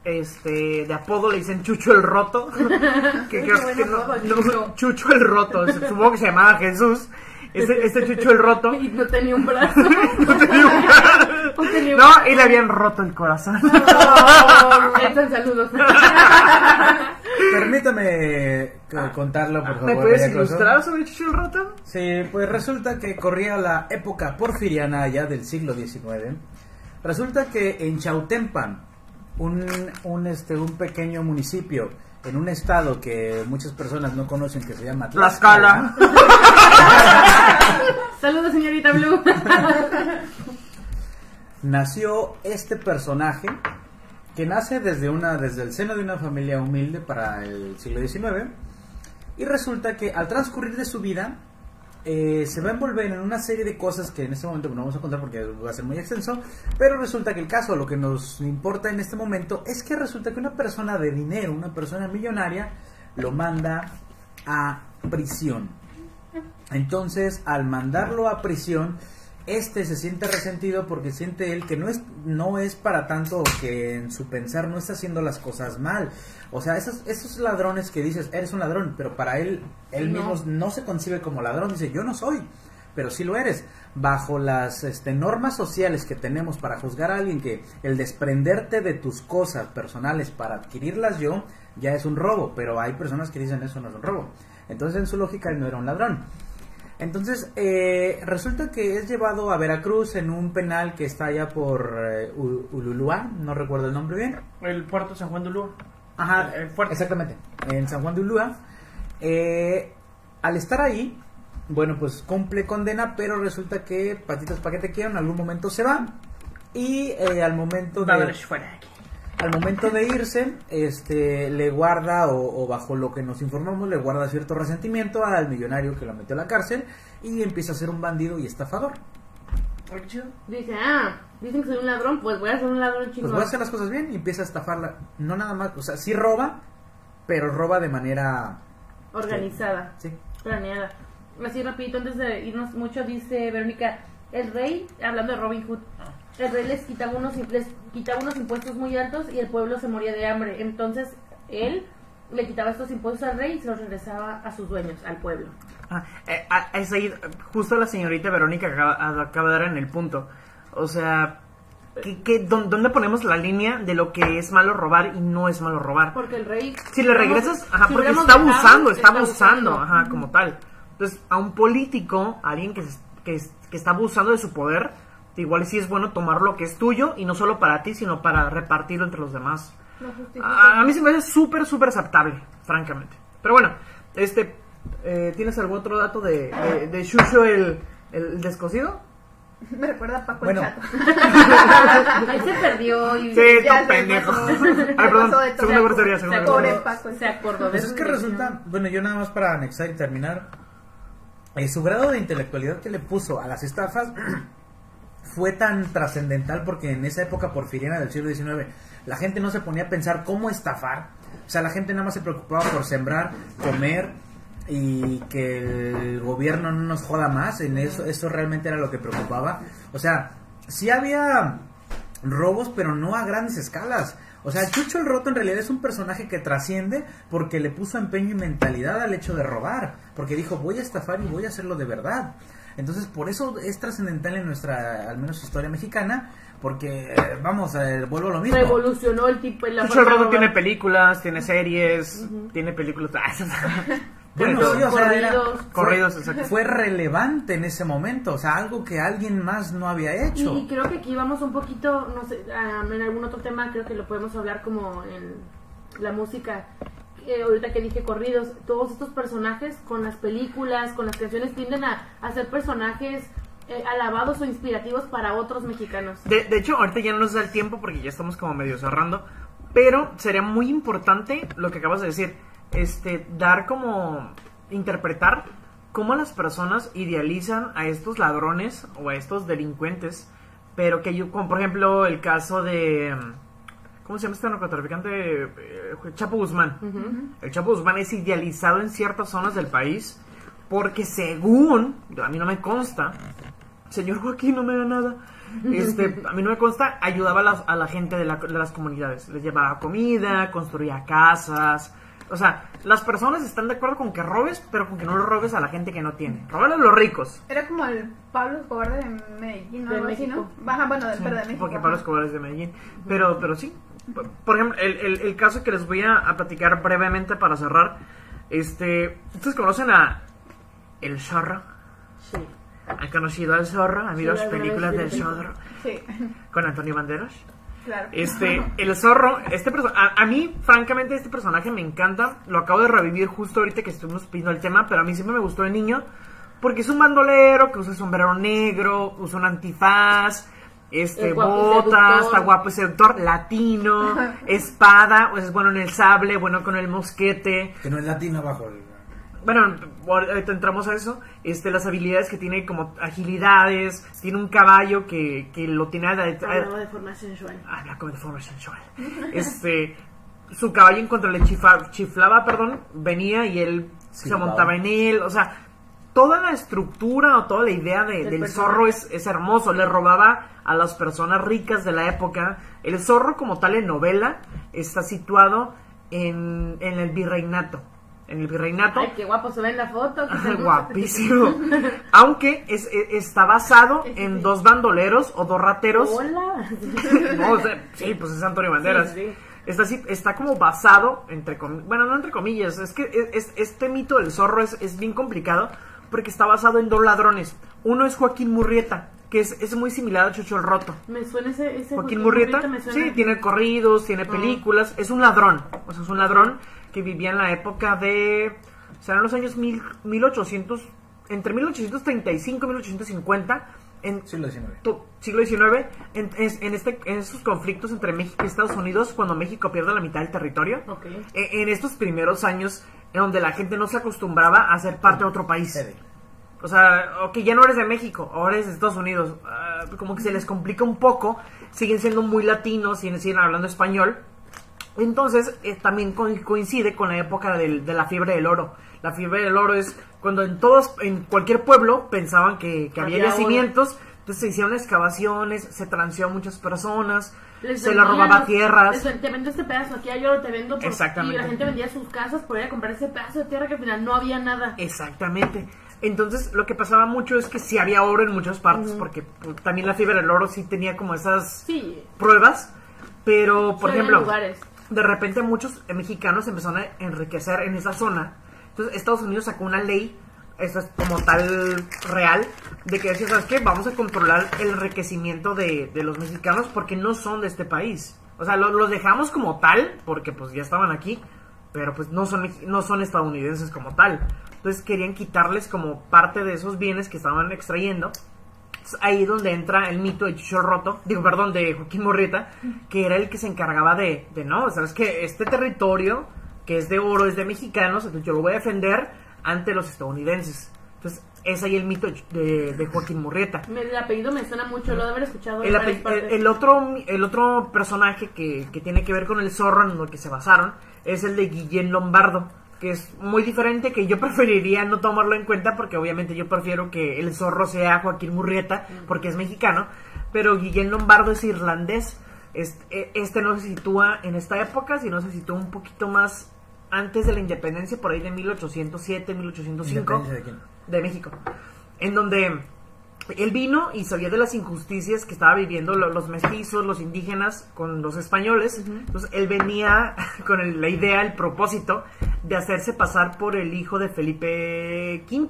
este, de apodo le dicen Chucho el Roto, <laughs> que que buen no, no, Chucho. El Roto, supongo que se llamaba Jesús, este, este Chucho el Roto, <laughs> Y no tenía un brazo. <laughs> no tenía un brazo. No tenía un no, brazo. y le habían roto el corazón. Oh, Edson, saludos. Permítame eh, contarlo, por favor. ¿Me puedes ilustrar sobre Chucho el Roto? Sí, pues resulta que corría la época porfiriana allá del siglo XIX. Resulta que en Chautempan, un, un, este, un pequeño municipio en un estado que muchas personas no conocen que se llama Tlaxcala. <laughs> Saludos, señorita Blue. <laughs> nació este personaje que nace desde una desde el seno de una familia humilde para el siglo XIX y resulta que al transcurrir de su vida eh, se va a envolver en una serie de cosas que en este momento no vamos a contar porque va a ser muy extenso, pero resulta que el caso, lo que nos importa en este momento es que resulta que una persona de dinero, una persona millonaria, lo manda a prisión. Entonces, al mandarlo a prisión, este se siente resentido porque siente él que no es, no es para tanto que en su pensar no está haciendo las cosas mal. O sea, esos, esos ladrones que dices, eres un ladrón, pero para él, él No. mismo no se concibe como ladrón. Dice, yo no soy, pero sí lo eres. Bajo las este, normas sociales que tenemos para juzgar a alguien que el desprenderte de tus cosas personales para adquirirlas yo, ya es un robo. Pero hay personas que dicen eso no es un robo. Entonces, en su lógica, él no era un ladrón. Entonces, eh, resulta que es llevado a Veracruz en un penal que está allá por eh, U- Ululuá, no recuerdo el nombre bien. El puerto San Juan de Ulúa. Ajá, El- el fuerte. exactamente, en San Juan de Ulúa. Eh, al estar ahí, bueno, pues cumple condena, pero resulta que patitas pa' que te quiero, en algún momento se va. Y eh, al momento de... Vámonos fuera de aquí. Al momento de irse, este, le guarda, o, o bajo lo que nos informamos, le guarda cierto resentimiento al millonario que lo metió a la cárcel y empieza a ser un bandido y estafador. Ay, qué chido. Dice, ah, dicen que soy un ladrón, pues voy a ser un ladrón Pues chingón. voy a hacer las cosas bien y empieza a estafarla. No nada más, o sea, sí roba, pero roba de manera... Organizada, Sí. planeada. Así rapidito, antes de irnos mucho, dice Verónica, el rey, hablando de Robin Hood, el rey les quitaba unos, les quitaba unos impuestos muy altos y el pueblo se moría de hambre. Entonces, él le quitaba estos impuestos al rey y se los regresaba a sus dueños, al pueblo. Ah, eh, ah, es ahí, justo la señorita Verónica acaba, acaba de dar en el punto. O sea, ¿qué, qué, dón- ¿dónde ponemos la línea de lo que es malo robar y no es malo robar? Porque el rey... Si le regresas, ajá, si porque está abusando, está abusando, abusando. ajá, como tal. Entonces, a un político, a alguien que, se- que, que está abusando de su poder, igual sí es bueno tomar lo que es tuyo y no solo para ti, sino para repartirlo entre los demás. No. A, a mí se me hace súper, súper aceptable, francamente. Pero bueno, este, eh, ¿tienes algún otro dato de, de, de Shusho el, el descosido? <laughs> Me recuerda a Paco Bueno. el Chato. <laughs> Ahí se perdió y Sí, Ya se pendejo. <laughs> Ay, Se perdón, segunda grosería, se segunda acordó, grosería. Paco. se acordó de Pues es que resulta, bueno, yo nada más para anexar y terminar, eh, su grado de intelectualidad que le puso a las estafas <clears throat> fue tan trascendental porque en esa época porfiriana del siglo XIX la gente no se ponía a pensar cómo estafar, o sea, la gente nada más se preocupaba por sembrar, comer y que el gobierno no nos joda más, en eso, eso realmente era lo que preocupaba, o sea, sí había robos, pero no a grandes escalas. O sea, Chucho el Roto en realidad es un personaje que trasciende porque le puso empeño y mentalidad al hecho de robar. Porque dijo, voy a estafar y voy a hacerlo de verdad. Entonces, por eso es trascendental en nuestra, al menos, historia mexicana. Porque, vamos, eh, vuelvo a lo mismo. Revolucionó el tipo la Chucho forma el de Roto tiene películas, tiene series, tiene películas. <laughs> Bueno, sí, o sea, era- corridos. fue- Corridos, exacto. Fue relevante en ese momento. O sea, algo que alguien más no había hecho. Y, y creo que aquí vamos un poquito, no sé, ah, en algún otro tema creo que lo podemos hablar como en la música. Eh, ahorita que dije corridos, todos estos personajes con las películas, con las canciones, tienden a, a ser personajes eh, alabados o inspirativos para otros mexicanos. De, de hecho, ahorita ya no nos da el tiempo porque ya estamos como medio cerrando. Pero sería muy importante lo que acabas de decir. Este, dar como. interpretar cómo las personas idealizan a estos ladrones o a estos delincuentes. Pero que yo, como por ejemplo el caso de. ¿Cómo se llama este narcotraficante? Eh, Chapo Guzmán. El Chapo Guzmán es idealizado en ciertas zonas del país porque según, a mí no me consta, señor Joaquín no me da nada, este, a mí no me consta, ayudaba a la, a la gente de, la- de las comunidades, les llevaba comida, construía casas, o sea, las personas están de acuerdo con que robes, pero con que no lo robes a la gente que no tiene, robale a los ricos. Era como el Pablo Escobar de Medellín, ¿no? De así, México. ¿no? Ajá, bueno, de, pero de México. Porque. Pablo Escobar es de Medellín. Pero, pero sí. Por- Por ejemplo, el, el- el caso que les voy a, a platicar brevemente para cerrar. Este. ¿Ustedes conocen a El Zorro? ¿Han conocido al Zorro? ¿Han visto Sí, las películas del. Zorro? Sí, Con Antonio Banderas. claro. Este, el zorro, este a, a mí, francamente, este personaje me encanta. Lo acabo de revivir justo ahorita que estuvimos pidiendo el tema, pero a mí siempre me gustó de niño. Porque es un bandolero que usa sombrero negro, usa un antifaz, este, Es botas, está guapo y seductor, latino, <laughs> espada, pues es bueno en el sable, bueno con el mosquete. Que no es latino bajo el... Bueno, ahorita entramos a eso. Este, las habilidades que tiene como agilidades, tiene un caballo que, que lo tiene Hablaba de forma sensual. habla como de forma sensual. <laughs> Este, su caballo en cuanto le chifa- chiflaba, perdón, venía y él se montaba en él. O sea, toda la estructura o toda la idea de- Del del personaje. zorro es, es hermoso. Le robaba a las personas ricas de la época. El zorro como tal en novela está situado en, en el virreinato. En el virreinato. Ay, qué guapo se ve en la foto. Guapísimo. <laughs> Aunque es, es- está basado en dos bandoleros o dos rateros. Hola. <laughs> No, o sea, sí, pues es Antonio Banderas. Sí, sí. Está, así- está como basado, entre bueno, no entre comillas, es que es- es- este mito del zorro es, es bien complicado porque está basado en dos ladrones. Uno es Joaquín Murrieta, que es, es muy similar a Chucho el Roto. Me suena ese, ese Joaquín Murrieta, me suena. sí, tiene corridos, tiene películas, es un ladrón, o sea, es un ladrón que vivía en la época de, serán los años mil, 1800, entre 1835 y 1850, en, Siglo XIX. to- siglo XIX, en, en este, en estos conflictos entre México y Estados Unidos, cuando México pierde la mitad del territorio, e- en estos primeros años, en donde la gente no se acostumbraba a ser parte de otro país. O sea, ok, ya no eres de México, ahora eres de Estados Unidos. Ah, como que se les complica un poco. Siguen siendo muy latinos, siguen, siguen hablando español. Entonces, eh, también co- coincide con la época del- de la fiebre del oro. La fiebre del oro es cuando en todos, en cualquier pueblo pensaban que, que había Había yacimientos. Entonces se hicieron excavaciones, se transió a muchas personas, Les se le vendían robaba los- tierras. les te vendo este pedazo, aquí hay oro, te vendo. por- Exactamente. Y la gente vendía sus casas por ir a comprar ese pedazo de tierra que al final no había nada. Exactamente. Entonces, lo que pasaba mucho es que sí había oro en muchas partes, porque pues, también la fiebre del oro sí tenía como esas Sí, pruebas. Pero, por ejemplo, lugares. De repente muchos mexicanos empezaron a enriquecer en esa zona. Entonces, Estados Unidos sacó una ley eso es como tal real, de que decía, ¿sabes qué? Vamos a controlar el enriquecimiento de, de los mexicanos porque no son de este país. O sea, lo- los dejamos como tal, porque pues ya estaban aquí, pero pues no son, no son estadounidenses como tal. Entonces querían quitarles como parte de esos bienes que estaban extrayendo. Es ahí donde entra el mito de Chicho Roto, digo, perdón, de Joaquín Morrieta, que era el que se encargaba de, de no, sabes que este territorio que es de oro, es de mexicanos, entonces yo lo voy a defender ante los estadounidenses. Entonces, es ahí el mito de, de Joaquín Morrieta. Me- El apellido me suena mucho, lo de haber escuchado El, ape- el- el otro, el otro personaje que, que tiene que ver con el zorro en lo que se basaron es el de Guillén Lombardo, que es muy diferente, que yo <laughs> preferiría no tomarlo en cuenta porque obviamente yo prefiero que el zorro sea Joaquín Murrieta porque es mexicano, pero Guillén Lombardo es irlandés. Este, este no se sitúa en esta época, sino se sitúa un poquito más antes de la independencia, por ahí de 1807, 1805 ¿Independencia de quién? de México, en donde él vino y sabía de las injusticias que estaba viviendo lo- los mestizos, los indígenas con los españoles. Entonces él venía <laughs> con el- la idea, el propósito de hacerse pasar por el hijo de Felipe V.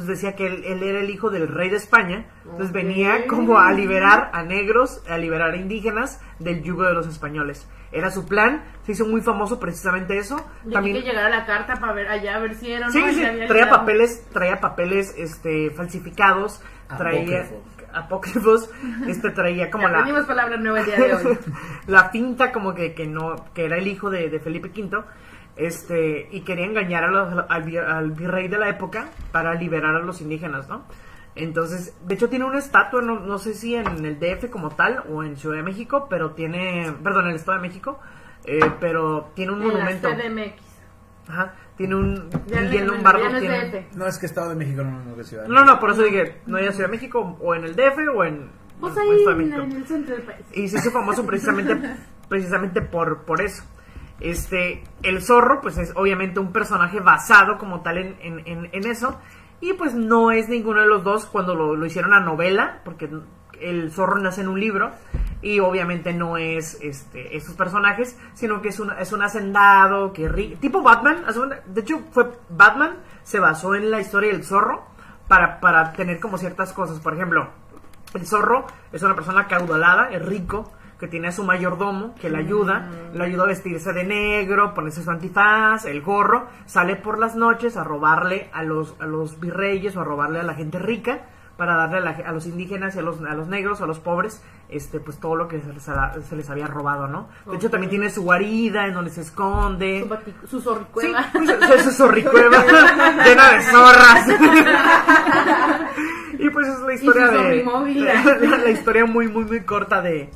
Entonces decía que él, él era el hijo del rey de España. Entonces venía como a liberar a negros, a liberar a indígenas del yugo de los españoles. Era su plan, se hizo muy famoso precisamente eso. De aquí que llegara la carta para ver allá, a ver si era no. Sí, había traía llegado. papeles, traía papeles este falsificados, traía apócrifos, este traía como la, palabras nuevas el día de hoy. <laughs> la finta como que, que no, que era el hijo de, de Felipe V, este, y quería engañar a los- al, vi- al virrey de la época para liberar a los indígenas, ¿no? Entonces, de hecho tiene una estatua, no, no sé si en el DF como tal o en Ciudad de México, pero tiene, perdón, en el Estado de México, eh, pero tiene un En la monumento. CDMX. Ajá, tiene un Ya, no, Lombardo no es DF. No, es que Estado de México no, no, que Ciudad de no, no, México. por eso dije, no hay Ciudad de México, o en el DF o en, Pues o en ahí Estado de en, México. en el centro del país. Y se hizo famoso precisamente, <laughs> precisamente por, por eso. Este, el zorro, pues es obviamente un personaje basado como tal en, en, en- eso. Y pues no es ninguno de los dos cuando lo, lo hicieron a novela, porque el zorro nace en un libro. Y obviamente no es este, esos personajes, sino que es un, es un hacendado, que tipo Batman. De hecho, fue Batman, se basó en la historia del zorro para, para tener como ciertas cosas. Por ejemplo, el zorro es una persona caudalada, es rico, que tiene a su mayordomo que le ayuda, le ayuda a vestirse de negro, ponerse su antifaz, el gorro, sale por las noches a robarle a los, a los virreyes o a robarle a la gente rica para darle a, la- a los indígenas y a los, a los negros a los pobres este pues todo lo que se les, ha- se les había robado, ¿no? De hecho también tiene su guarida en donde se esconde. Su, su Sí, zorricueva. pues, es zorricueva llena de zorras. <laughs> y pues es la historia su de la, <laughs> la historia muy muy muy corta de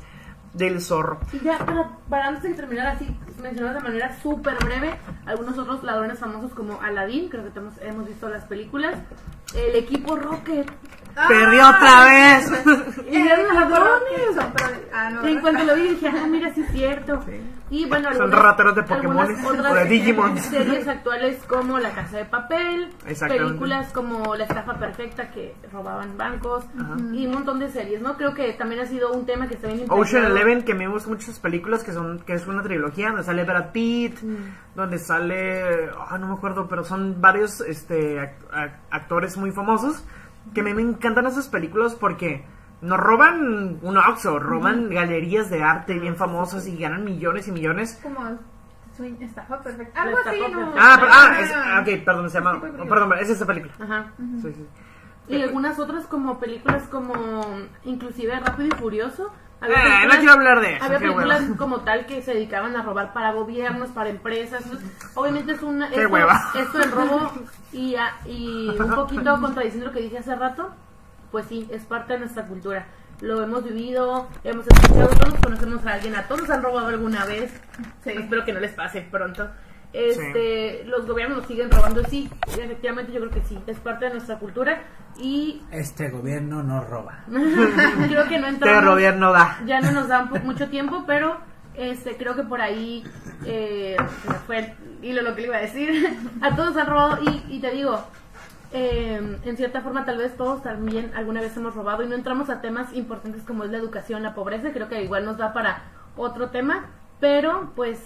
del zorro. Y ya, para, para antes de terminar así, mencionar de manera súper breve algunos otros ladrones famosos como Aladdin, creo que hemos, hemos visto las películas, el equipo Rocket, Perdió otra vez. y eran ladrones. Son, pero- ah, no. Y en cuanto lo vi dije, ah, mira, sí es cierto. Y bueno, Son algunas- rateros de otras o de Digimons. <laughs> Series actuales como La Casa de Papel, películas como La Estafa Perfecta que robaban bancos y un montón de series, ¿no? Creo que también ha sido un tema que está bien Ocean. Eleven, que me gustan muchas películas que son que es una trilogía donde sale Brad Pitt, Mm. donde sale, ah, no me acuerdo, pero son varios este act- actores muy famosos que me, me encantan esas películas porque no roban un Oxxo, roban galerías de arte bien famosas y ganan millones y millones. Como estafa perfecta. La Algo así, ¿no? perfecta. Ah, pero- ah, es, ah, ok, perdón, se llama, pues, perdón, es esa película. Ajá. Sí, sí. Y algunas otras como películas como inclusive Rápido y Furioso. Eh, no quiero hablar de eso, Había películas hueva. <laughs> como tal que se dedicaban a robar para gobiernos, para empresas. Obviamente es una Qué esto, hueva. esto del robo <laughs> y, a- y un poquito contradiciendo lo que dije hace rato, pues sí, es parte de nuestra cultura. Lo hemos vivido, hemos escuchado, todos conocemos a alguien, a todos han robado alguna vez. Sí. Espero que no les pase pronto. Este, los gobiernos nos siguen robando, sí, efectivamente yo creo que sí, es parte de nuestra cultura y Este gobierno no roba. <laughs> creo que no Este entramos gobierno da. ya no nos da un po- mucho tiempo, pero este creo que por ahí eh, fue el hilo lo que le iba a decir. <laughs> a todos han robado y, y te digo, eh, en cierta forma tal vez todos también alguna vez hemos robado y no entramos a temas importantes como es la educación, la pobreza, creo que igual nos da para otro tema, pero pues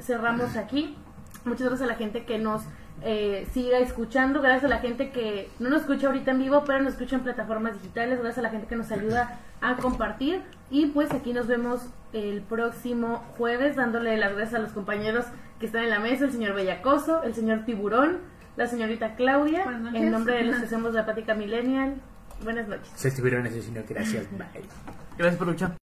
cerramos aquí. Muchas gracias a la gente que nos eh, siga escuchando, gracias a la gente que no nos escucha ahorita en vivo, pero nos escucha en plataformas digitales, gracias a la gente que nos ayuda a compartir. Y pues aquí nos vemos el próximo jueves, dándole las gracias a los compañeros que están en la mesa, el señor Bellacoso, el señor Tiburón, la señorita Claudia, en nombre de los que hacemos la plática millennial. Buenas noches. Se estuvieron asesino, gracias, bye. Gracias por escuchar.